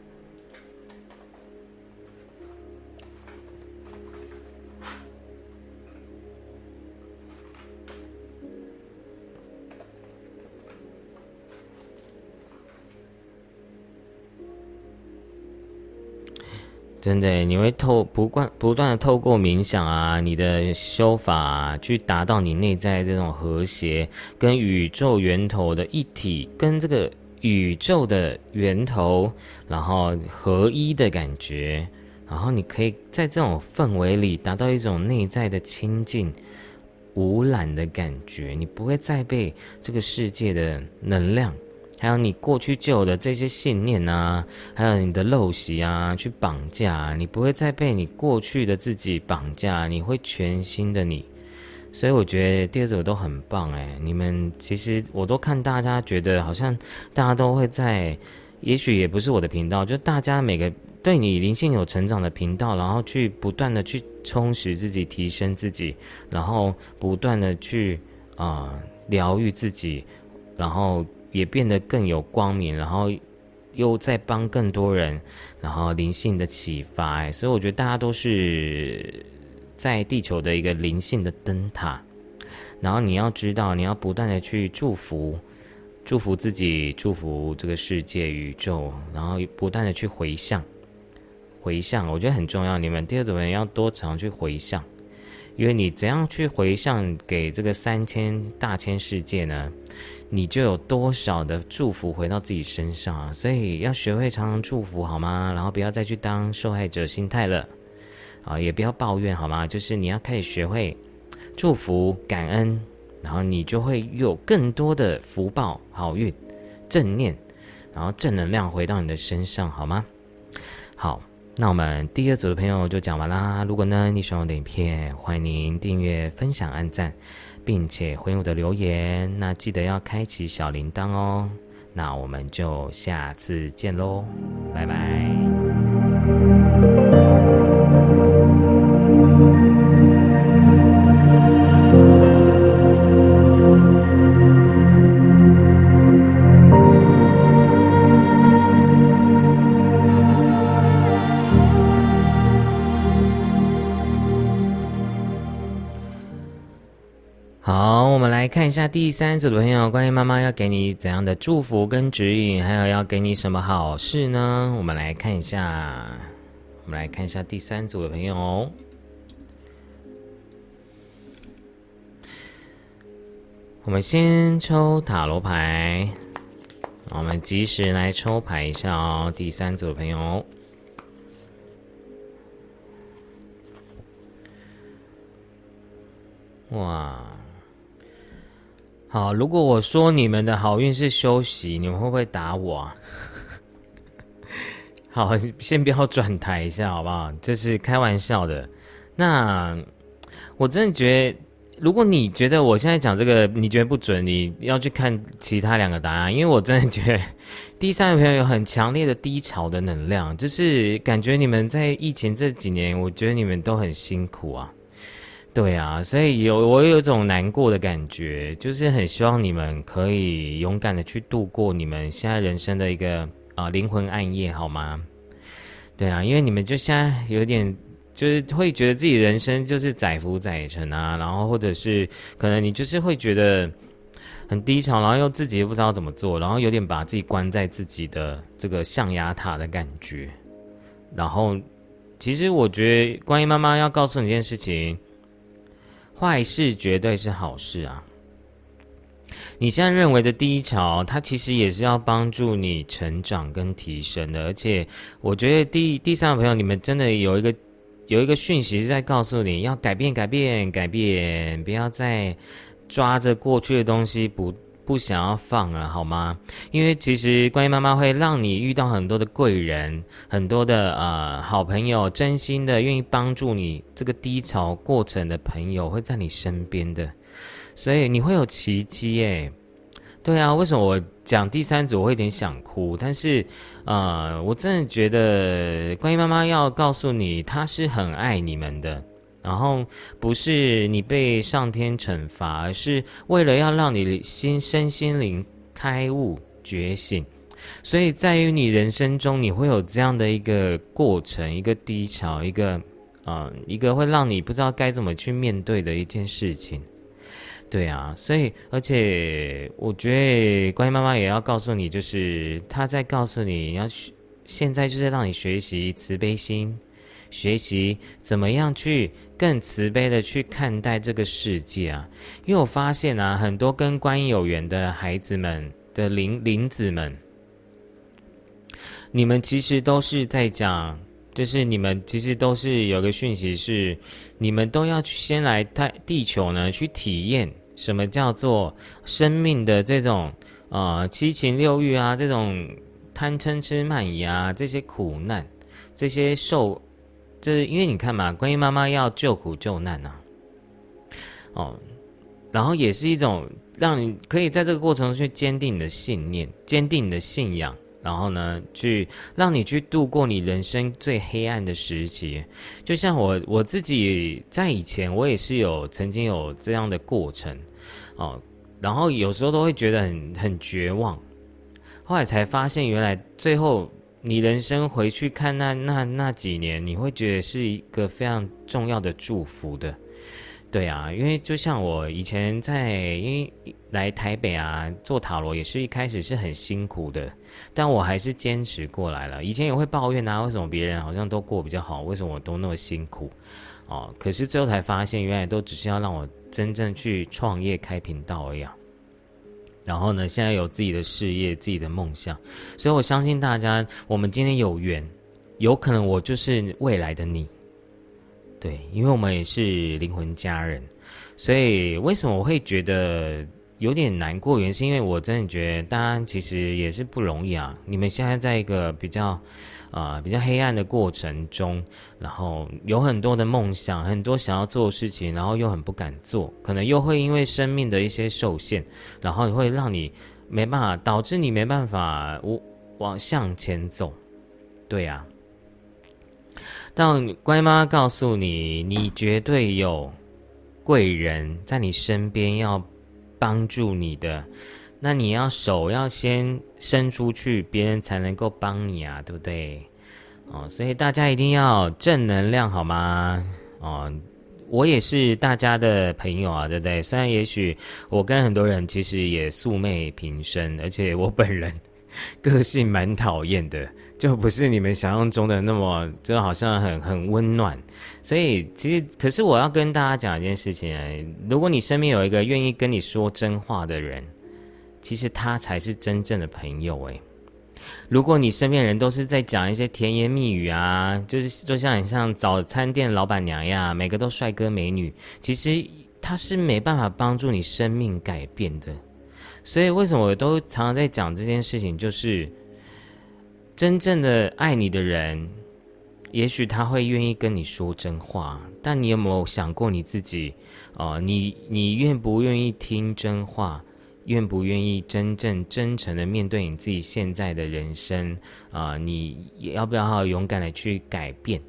真的，你会透不断不断的透过冥想啊，你的修法啊，去达到你内在这种和谐，跟宇宙源头的一体，跟这个宇宙的源头，然后合一的感觉，然后你可以在这种氛围里达到一种内在的清净、无染的感觉，你不会再被这个世界的能量。还有你过去旧的这些信念啊，还有你的陋习啊，去绑架你，不会再被你过去的自己绑架，你会全新的你。所以我觉得第二组都很棒哎，你们其实我都看大家觉得好像大家都会在，也许也不是我的频道，就大家每个对你灵性有成长的频道，然后去不断的去充实自己，提升自己，然后不断的去啊疗愈自己，然后。也变得更有光明，然后又在帮更多人，然后灵性的启发，所以我觉得大家都是在地球的一个灵性的灯塔。然后你要知道，你要不断的去祝福，祝福自己，祝福这个世界、宇宙，然后不断的去回向，回向，我觉得很重要。你们第二组人要多常去回向，因为你怎样去回向给这个三千大千世界呢？你就有多少的祝福回到自己身上啊！所以要学会常常祝福，好吗？然后不要再去当受害者心态了，啊，也不要抱怨，好吗？就是你要开始学会祝福、感恩，然后你就会有更多的福报、好运、正念，然后正能量回到你的身上，好吗？好，那我们第二组的朋友就讲完啦。如果呢你喜欢我的影片，欢迎您订阅、分享、按赞。并且回我的留言，那记得要开启小铃铛哦。那我们就下次见喽，拜拜。好，我们来看一下第三组的朋友，关于妈妈要给你怎样的祝福跟指引，还有要给你什么好事呢？我们来看一下，我们来看一下第三组的朋友。我们先抽塔罗牌，我们及时来抽牌一下哦。第三组的朋友，哇！好，如果我说你们的好运是休息，你们会不会打我？啊？好，先不要转台一下，好不好？这是开玩笑的。那我真的觉得，如果你觉得我现在讲这个你觉得不准，你要去看其他两个答案，因为我真的觉得第三个朋友有很强烈的低潮的能量，就是感觉你们在疫情这几年，我觉得你们都很辛苦啊。对啊，所以有我有一种难过的感觉，就是很希望你们可以勇敢的去度过你们现在人生的一个啊灵魂暗夜，好吗？对啊，因为你们就现在有点就是会觉得自己人生就是载浮载沉啊，然后或者是可能你就是会觉得很低潮，然后又自己又不知道怎么做，然后有点把自己关在自己的这个象牙塔的感觉。然后其实我觉得，关于妈妈要告诉你一件事情。坏事绝对是好事啊！你现在认为的低潮，它其实也是要帮助你成长跟提升的。而且，我觉得第第三个朋友，你们真的有一个有一个讯息是在告诉你要改变、改变、改变，不要再抓着过去的东西不。不想要放了，好吗？因为其实观音妈妈会让你遇到很多的贵人，很多的呃好朋友，真心的愿意帮助你这个低潮过程的朋友会在你身边的，所以你会有奇迹诶。对啊，为什么我讲第三组我会有点想哭？但是，呃，我真的觉得观音妈妈要告诉你，她是很爱你们的。然后不是你被上天惩罚，而是为了要让你心身心灵开悟觉醒。所以在于你人生中，你会有这样的一个过程，一个低潮，一个啊，一个会让你不知道该怎么去面对的一件事情。对啊，所以而且我觉得关于妈妈也要告诉你，就是她在告诉你要去现在就是让你学习慈悲心，学习怎么样去更慈悲的去看待这个世界啊。因为我发现啊，很多跟观音有缘的孩子们的灵灵子们，你们其实都是在讲。就是你们其实都是有个讯息，是你们都要去先来太地球呢，去体验什么叫做生命的这种呃七情六欲啊，这种贪嗔痴慢疑啊，这些苦难，这些受，就是因为你看嘛，观音妈妈要救苦救难呐，哦，然后也是一种让你可以在这个过程中去坚定你的信念，坚定你的信仰。然后呢，去让你去度过你人生最黑暗的时期，就像我我自己在以前，我也是有曾经有这样的过程，哦，然后有时候都会觉得很很绝望，后来才发现，原来最后你人生回去看那那那几年，你会觉得是一个非常重要的祝福的。对啊，因为就像我以前在，因为来台北啊做塔罗也是一开始是很辛苦的，但我还是坚持过来了。以前也会抱怨啊，为什么别人好像都过比较好，为什么我都那么辛苦？哦，可是最后才发现，原来都只是要让我真正去创业开频道而已。然后呢，现在有自己的事业、自己的梦想，所以我相信大家，我们今天有缘，有可能我就是未来的你。对，因为我们也是灵魂家人，所以为什么我会觉得有点难过？原因是因为我真的觉得大家其实也是不容易啊。你们现在在一个比较啊比较黑暗的过程中，然后有很多的梦想，很多想要做的事情，然后又很不敢做，可能又会因为生命的一些受限，然后会让你没办法，导致你没办法往向前走。对呀。但乖妈告诉你，你绝对有贵人在你身边要帮助你的，那你要手要先伸出去，别人才能够帮你啊，对不对？哦，所以大家一定要正能量，好吗？哦，我也是大家的朋友啊，对不对？虽然也许我跟很多人其实也素昧平生，而且我本人 个性蛮讨厌的。就不是你们想象中的那么，就好像很很温暖。所以其实，可是我要跟大家讲一件事情：，如果你身边有一个愿意跟你说真话的人，其实他才是真正的朋友。诶，如果你身边人都是在讲一些甜言蜜语啊，就是就像你像早餐店老板娘呀，每个都帅哥美女，其实他是没办法帮助你生命改变的。所以为什么我都常常在讲这件事情，就是。真正的爱你的人，也许他会愿意跟你说真话，但你有没有想过你自己？啊，你你愿不愿意听真话？愿不愿意真正真诚的面对你自己现在的人生？啊，你要不要好勇敢的去改变？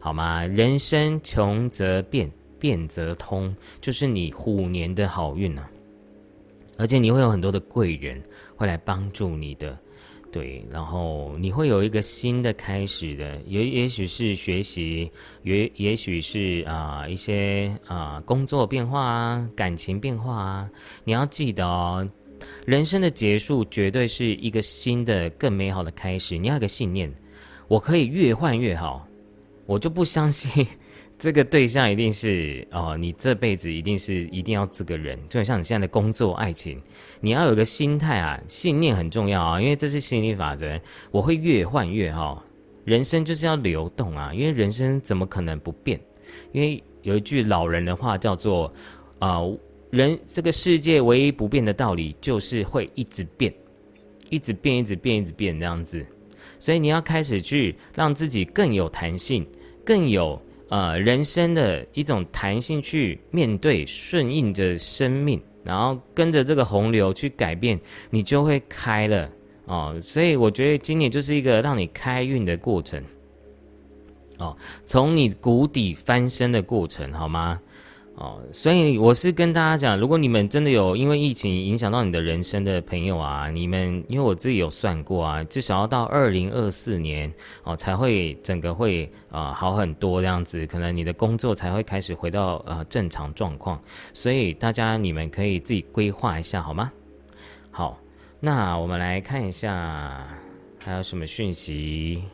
好吗？人生穷则变，变则通，就是你虎年的好运啊！而且你会有很多的贵人会来帮助你的。对，然后你会有一个新的开始的，也也许是学习，也也许是啊一些啊工作变化啊，感情变化啊。你要记得哦，人生的结束绝对是一个新的、更美好的开始。你要有个信念，我可以越换越好，我就不相信。这个对象一定是哦，你这辈子一定是一定要这个人，就像你现在的工作、爱情，你要有个心态啊，信念很重要啊，因为这是心理法则，我会越换越好。人生就是要流动啊，因为人生怎么可能不变？因为有一句老人的话叫做啊，人这个世界唯一不变的道理就是会一直变，一直变，一直变，一直变这样子。所以你要开始去让自己更有弹性，更有。呃，人生的一种弹性去面对，顺应着生命，然后跟着这个洪流去改变，你就会开了哦。所以我觉得今年就是一个让你开运的过程，哦，从你谷底翻身的过程，好吗？哦，所以我是跟大家讲，如果你们真的有因为疫情影响到你的人生的朋友啊，你们因为我自己有算过啊，至少要到二零二四年哦，才会整个会啊好很多这样子，可能你的工作才会开始回到呃正常状况。所以大家你们可以自己规划一下好吗？好，那我们来看一下还有什么讯息。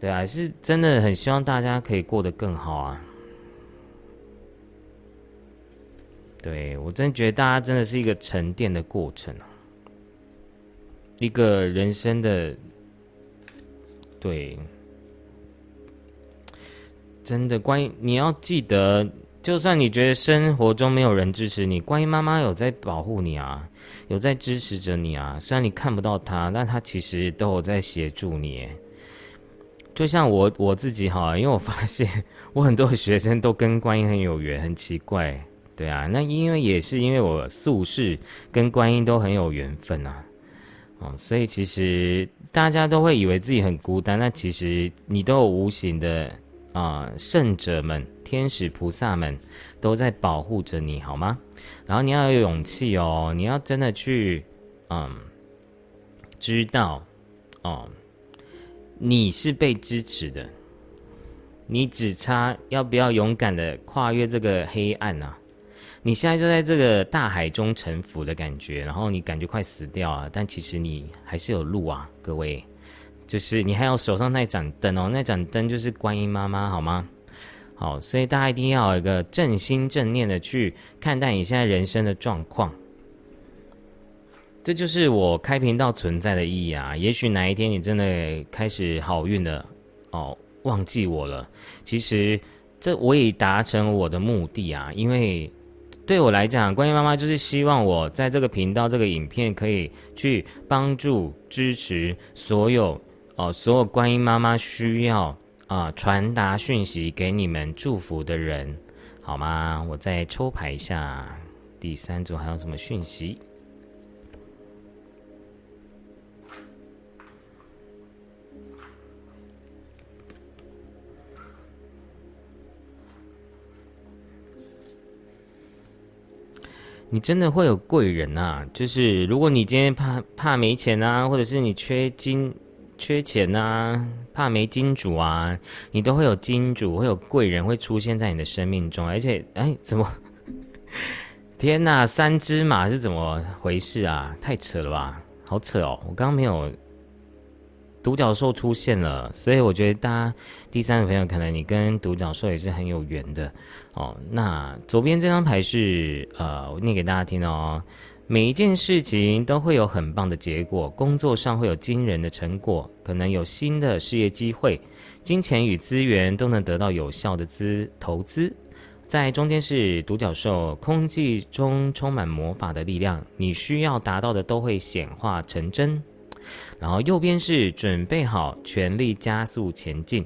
对啊，是真的很希望大家可以过得更好啊。对我真觉得大家真的是一个沉淀的过程，一个人生的，对，真的关于你要记得，就算你觉得生活中没有人支持你，关于妈妈有在保护你啊，有在支持着你啊，虽然你看不到她，但她其实都有在协助你。就像我我自己哈，因为我发现 我很多学生都跟观音很有缘，很奇怪。对啊，那因为也是因为我宿世跟观音都很有缘分啊，哦，所以其实大家都会以为自己很孤单，那其实你都有无形的啊圣者们、天使菩萨们都在保护着你，好吗？然后你要有勇气哦，你要真的去嗯知道哦，你是被支持的，你只差要不要勇敢的跨越这个黑暗啊？你现在就在这个大海中沉浮的感觉，然后你感觉快死掉了，但其实你还是有路啊，各位，就是你还有手上那盏灯哦，那盏灯就是观音妈妈，好吗？好，所以大家一定要有一个正心正念的去看待你现在人生的状况，这就是我开频道存在的意义啊。也许哪一天你真的开始好运了，哦，忘记我了，其实这我也达成我的目的啊，因为。对我来讲，观音妈妈就是希望我在这个频道、这个影片可以去帮助、支持所有哦，所有观音妈妈需要啊传达讯息给你们祝福的人，好吗？我再抽牌一下，第三组还有什么讯息？你真的会有贵人啊！就是如果你今天怕怕没钱啊，或者是你缺金、缺钱啊，怕没金主啊，你都会有金主，会有贵人会出现在你的生命中。而且，哎，怎么？天呐，三只马是怎么回事啊？太扯了吧！好扯哦！我刚刚没有。独角兽出现了，所以我觉得大家第三个朋友可能你跟独角兽也是很有缘的哦。那左边这张牌是呃，我念给大家听哦。每一件事情都会有很棒的结果，工作上会有惊人的成果，可能有新的事业机会，金钱与资源都能得到有效的资投资。在中间是独角兽，空气中充满魔法的力量，你需要达到的都会显化成真。然后右边是准备好，全力加速前进。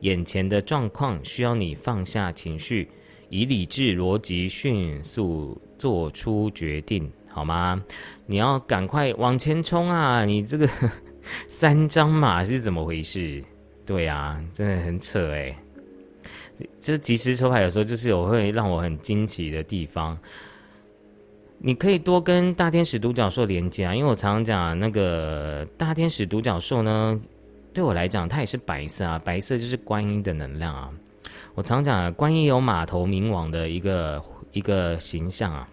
眼前的状况需要你放下情绪，以理智逻辑迅速做出决定，好吗？你要赶快往前冲啊！你这个 三张马是怎么回事？对啊，真的很扯哎。这即时抽牌有时候就是有会让我很惊奇的地方。你可以多跟大天使独角兽连接啊，因为我常常讲那个大天使独角兽呢，对我来讲它也是白色啊，白色就是观音的能量啊。我常讲观音有马头冥王的一个一个形象啊。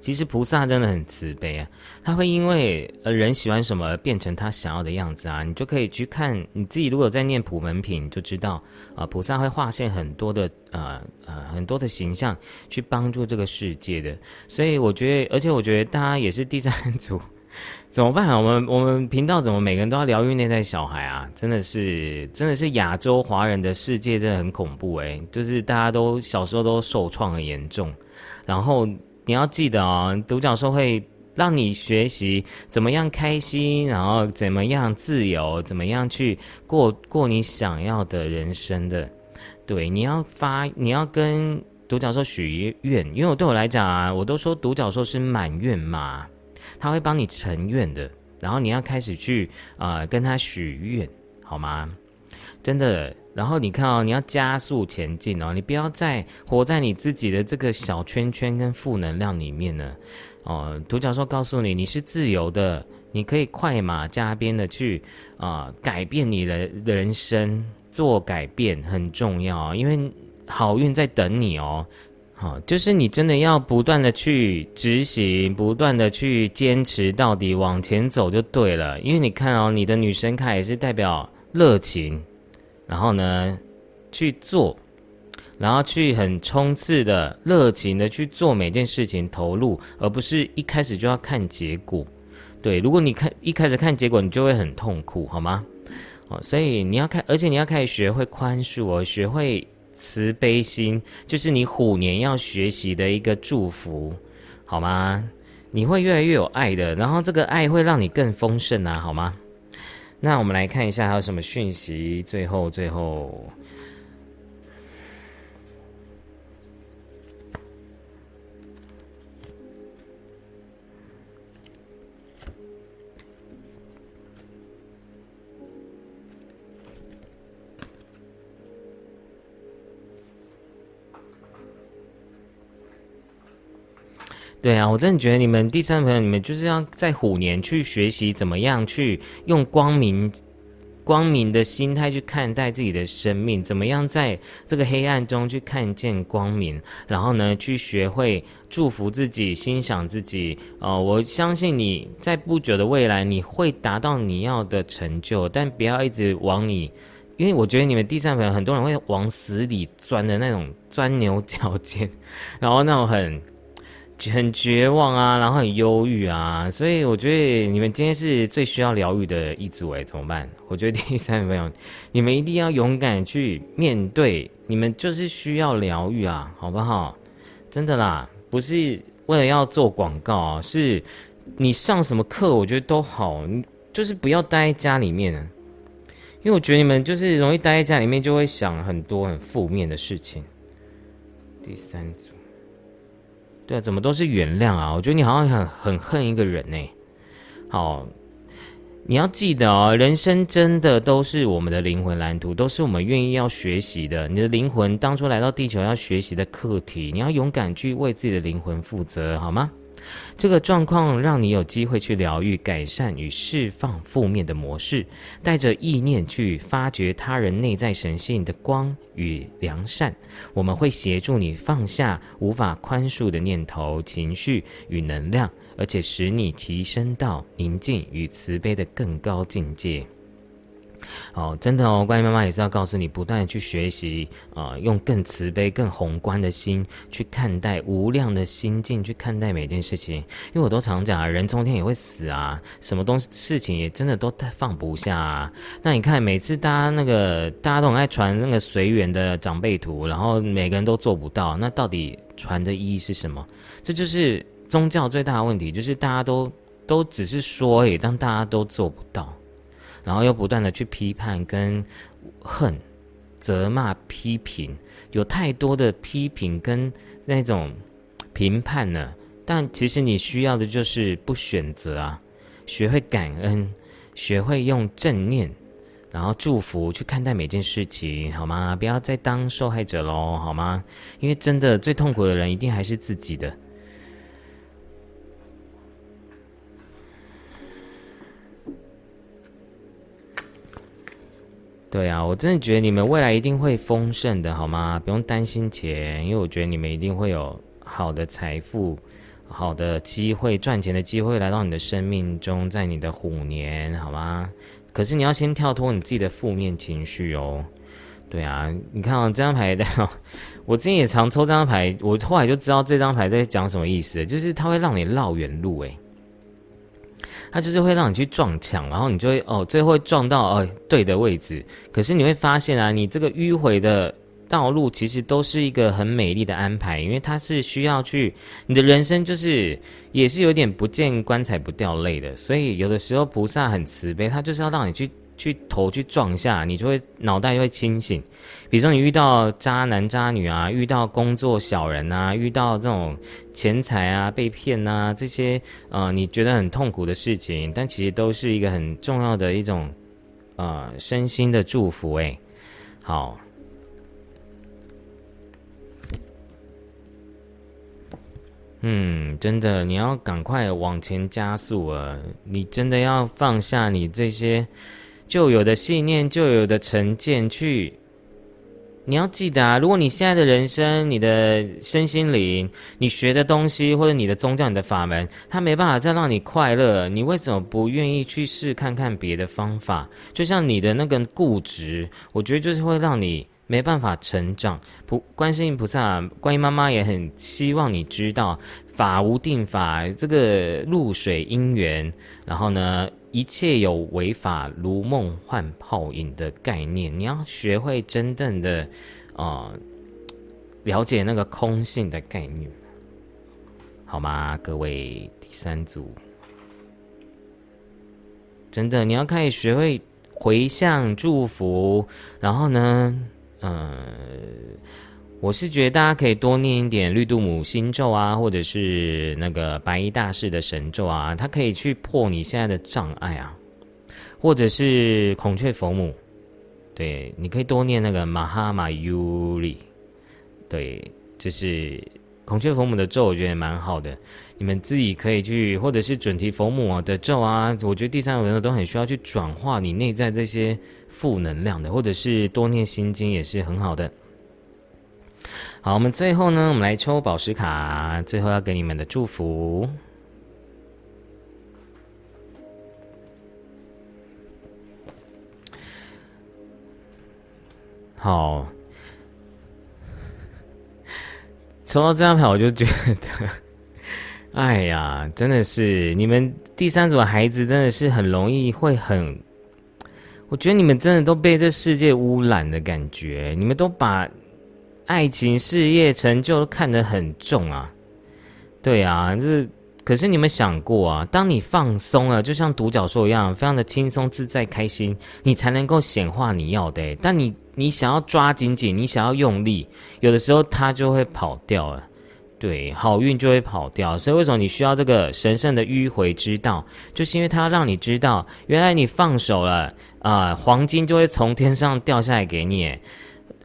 其实菩萨真的很慈悲啊，他会因为呃人喜欢什么变成他想要的样子啊，你就可以去看你自己。如果在念普门品，就知道啊，菩萨会化现很多的呃呃很多的形象去帮助这个世界的。所以我觉得，而且我觉得大家也是第三组，怎么办啊？我们我们频道怎么每个人都要疗愈内在小孩啊？真的是真的是亚洲华人的世界真的很恐怖诶，就是大家都小时候都受创很严重，然后。你要记得哦，独角兽会让你学习怎么样开心，然后怎么样自由，怎么样去过过你想要的人生的。对，你要发，你要跟独角兽许愿，因为我对我来讲啊，我都说独角兽是满愿嘛，他会帮你成愿的，然后你要开始去啊跟他许愿，好吗？真的，然后你看哦，你要加速前进哦，你不要再活在你自己的这个小圈圈跟负能量里面呢。哦，独角兽告诉你，你是自由的，你可以快马加鞭的去啊改变你的人生，做改变很重要，因为。好运在等你哦，好，就是你真的要不断的去执行，不断的去坚持到底，往前走就对了。因为你看哦，你的女神卡也是代表热情，然后呢去做，然后去很冲刺的热情的去做每件事情，投入，而不是一开始就要看结果。对，如果你看一开始看结果，你就会很痛苦，好吗？哦，所以你要开，而且你要开始学会宽恕哦，学会。慈悲心就是你虎年要学习的一个祝福，好吗？你会越来越有爱的，然后这个爱会让你更丰盛啊，好吗？那我们来看一下还有什么讯息。最后，最后。对啊，我真的觉得你们第三朋友，你们就是要在虎年去学习怎么样去用光明、光明的心态去看待自己的生命，怎么样在这个黑暗中去看见光明，然后呢，去学会祝福自己、欣赏自己。哦，我相信你在不久的未来你会达到你要的成就，但不要一直往你，因为我觉得你们第三朋友很多人会往死里钻的那种钻牛角尖，然后那种很。很绝望啊，然后很忧郁啊，所以我觉得你们今天是最需要疗愈的一组诶，怎么办？我觉得第三位朋友，你们一定要勇敢去面对，你们就是需要疗愈啊，好不好？真的啦，不是为了要做广告啊，是你上什么课，我觉得都好，就是不要待在家里面，因为我觉得你们就是容易待在家里面，就会想很多很负面的事情。第三组。对啊，怎么都是原谅啊？我觉得你好像很很恨一个人呢。好，你要记得哦，人生真的都是我们的灵魂蓝图，都是我们愿意要学习的。你的灵魂当初来到地球要学习的课题，你要勇敢去为自己的灵魂负责，好吗？这个状况让你有机会去疗愈、改善与释放负面的模式，带着意念去发掘他人内在神性的光与良善。我们会协助你放下无法宽恕的念头、情绪与能量，而且使你提升到宁静与慈悲的更高境界。哦，真的哦，关于妈妈也是要告诉你，不断的去学习啊，用更慈悲、更宏观的心去看待无量的心境，去看待每件事情。因为我都常讲啊，人终天也会死啊，什么东西事情也真的都太放不下啊。那你看，每次大家那个大家都很爱传那个随缘的长辈图，然后每个人都做不到，那到底传的意义是什么？这就是宗教最大的问题，就是大家都都只是说而，已，但大家都做不到。然后又不断的去批判、跟恨、责骂、批评，有太多的批评跟那种评判呢。但其实你需要的就是不选择啊，学会感恩，学会用正念，然后祝福去看待每件事情，好吗？不要再当受害者喽，好吗？因为真的最痛苦的人，一定还是自己的。对啊，我真的觉得你们未来一定会丰盛的，好吗？不用担心钱，因为我觉得你们一定会有好的财富、好的机会、赚钱的机会来到你的生命中，在你的虎年，好吗？可是你要先跳脱你自己的负面情绪哦。对啊，你看哦，这张牌的，我之前也常抽这张牌，我后来就知道这张牌在讲什么意思，就是它会让你绕远路，诶。它就是会让你去撞墙，然后你就会哦，最后撞到哦对的位置。可是你会发现啊，你这个迂回的道路其实都是一个很美丽的安排，因为它是需要去你的人生就是也是有点不见棺材不掉泪的。所以有的时候菩萨很慈悲，他就是要让你去去头去撞一下，你就会脑袋会清醒。比如说你遇到渣男渣女啊，遇到工作小人啊，遇到这种钱财啊被骗啊这些呃你觉得很痛苦的事情，但其实都是一个很重要的一种呃身心的祝福诶。好，嗯，真的你要赶快往前加速啊！你真的要放下你这些。旧有的信念，旧有的成见，去，你要记得啊！如果你现在的人生、你的身心灵、你学的东西，或者你的宗教、你的法门，它没办法再让你快乐，你为什么不愿意去试看看别的方法？就像你的那个固执，我觉得就是会让你没办法成长。菩观世音菩萨、观音妈妈也很希望你知道，法无定法，这个露水因缘，然后呢？一切有违法如梦幻泡影的概念，你要学会真正的啊了解那个空性的概念，好吗？各位第三组，真的你要开始学会回向祝福，然后呢，嗯。我是觉得大家可以多念一点绿度母心咒啊，或者是那个白衣大士的神咒啊，它可以去破你现在的障碍啊，或者是孔雀佛母，对，你可以多念那个马哈马尤里，对，就是孔雀佛母的咒，我觉得也蛮好的，你们自己可以去，或者是准提佛母的咒啊，我觉得第三轮都很需要去转化你内在这些负能量的，或者是多念心经也是很好的。好，我们最后呢，我们来抽宝石卡，最后要给你们的祝福。好，抽到这张牌，我就觉得，哎呀，真的是你们第三组的孩子，真的是很容易会很，我觉得你们真的都被这世界污染的感觉，你们都把。爱情、事业、成就看得很重啊，对啊，这可是你们想过啊？当你放松了，就像独角兽一样，非常的轻松自在、开心，你才能够显化你要的。但你你想要抓紧紧，你想要用力，有的时候它就会跑掉了，对，好运就会跑掉。所以为什么你需要这个神圣的迂回之道？就是因为它要让你知道，原来你放手了啊，黄金就会从天上掉下来给你。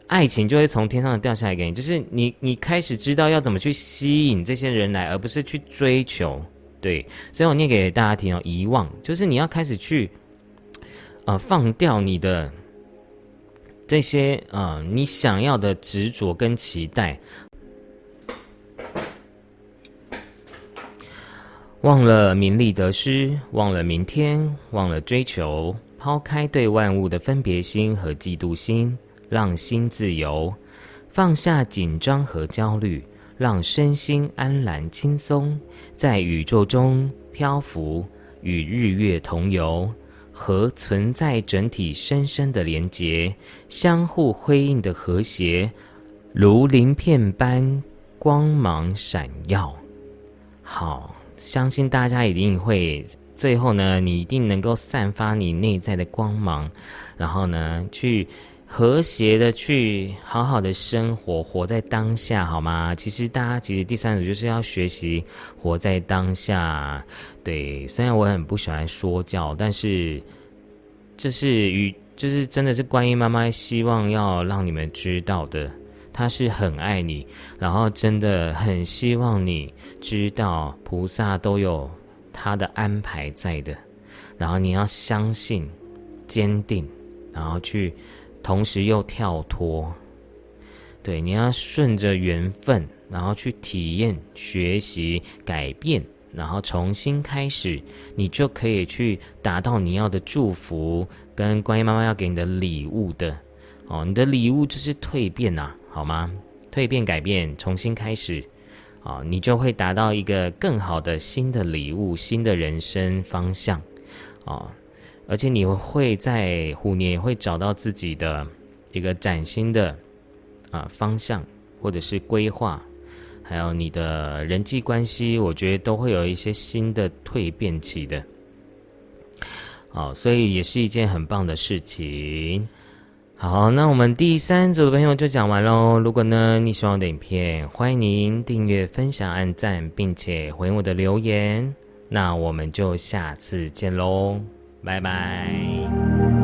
爱情就会从天上掉下来给你，就是你，你开始知道要怎么去吸引这些人来，而不是去追求。对，所以我念给大家听哦，遗忘就是你要开始去，呃，放掉你的这些呃你想要的执着跟期待，忘了名利得失，忘了明天，忘了追求，抛开对万物的分别心和嫉妒心。让心自由，放下紧张和焦虑，让身心安然轻松，在宇宙中漂浮，与日月同游，和存在整体深深的连结，相互辉映的和谐，如鳞片般光芒闪耀。好，相信大家一定会，最后呢，你一定能够散发你内在的光芒，然后呢，去。和谐的去好好的生活，活在当下，好吗？其实大家其实第三组就是要学习活在当下。对，虽然我很不喜欢说教，但是这是与就是真的是观音妈妈希望要让你们知道的，她是很爱你，然后真的很希望你知道菩萨都有他的安排在的，然后你要相信、坚定，然后去。同时又跳脱，对，你要顺着缘分，然后去体验、学习、改变，然后重新开始，你就可以去达到你要的祝福，跟观音妈妈要给你的礼物的。哦，你的礼物就是蜕变呐，好吗？蜕变、改变、重新开始，啊，你就会达到一个更好的新的礼物、新的人生方向，啊。而且你会在虎年会找到自己的一个崭新的啊方向，或者是规划，还有你的人际关系，我觉得都会有一些新的蜕变期的。好，所以也是一件很棒的事情。好，那我们第三组的朋友就讲完喽。如果呢你喜欢我的影片，欢迎您订阅、分享、按赞，并且回我的留言。那我们就下次见喽，拜拜。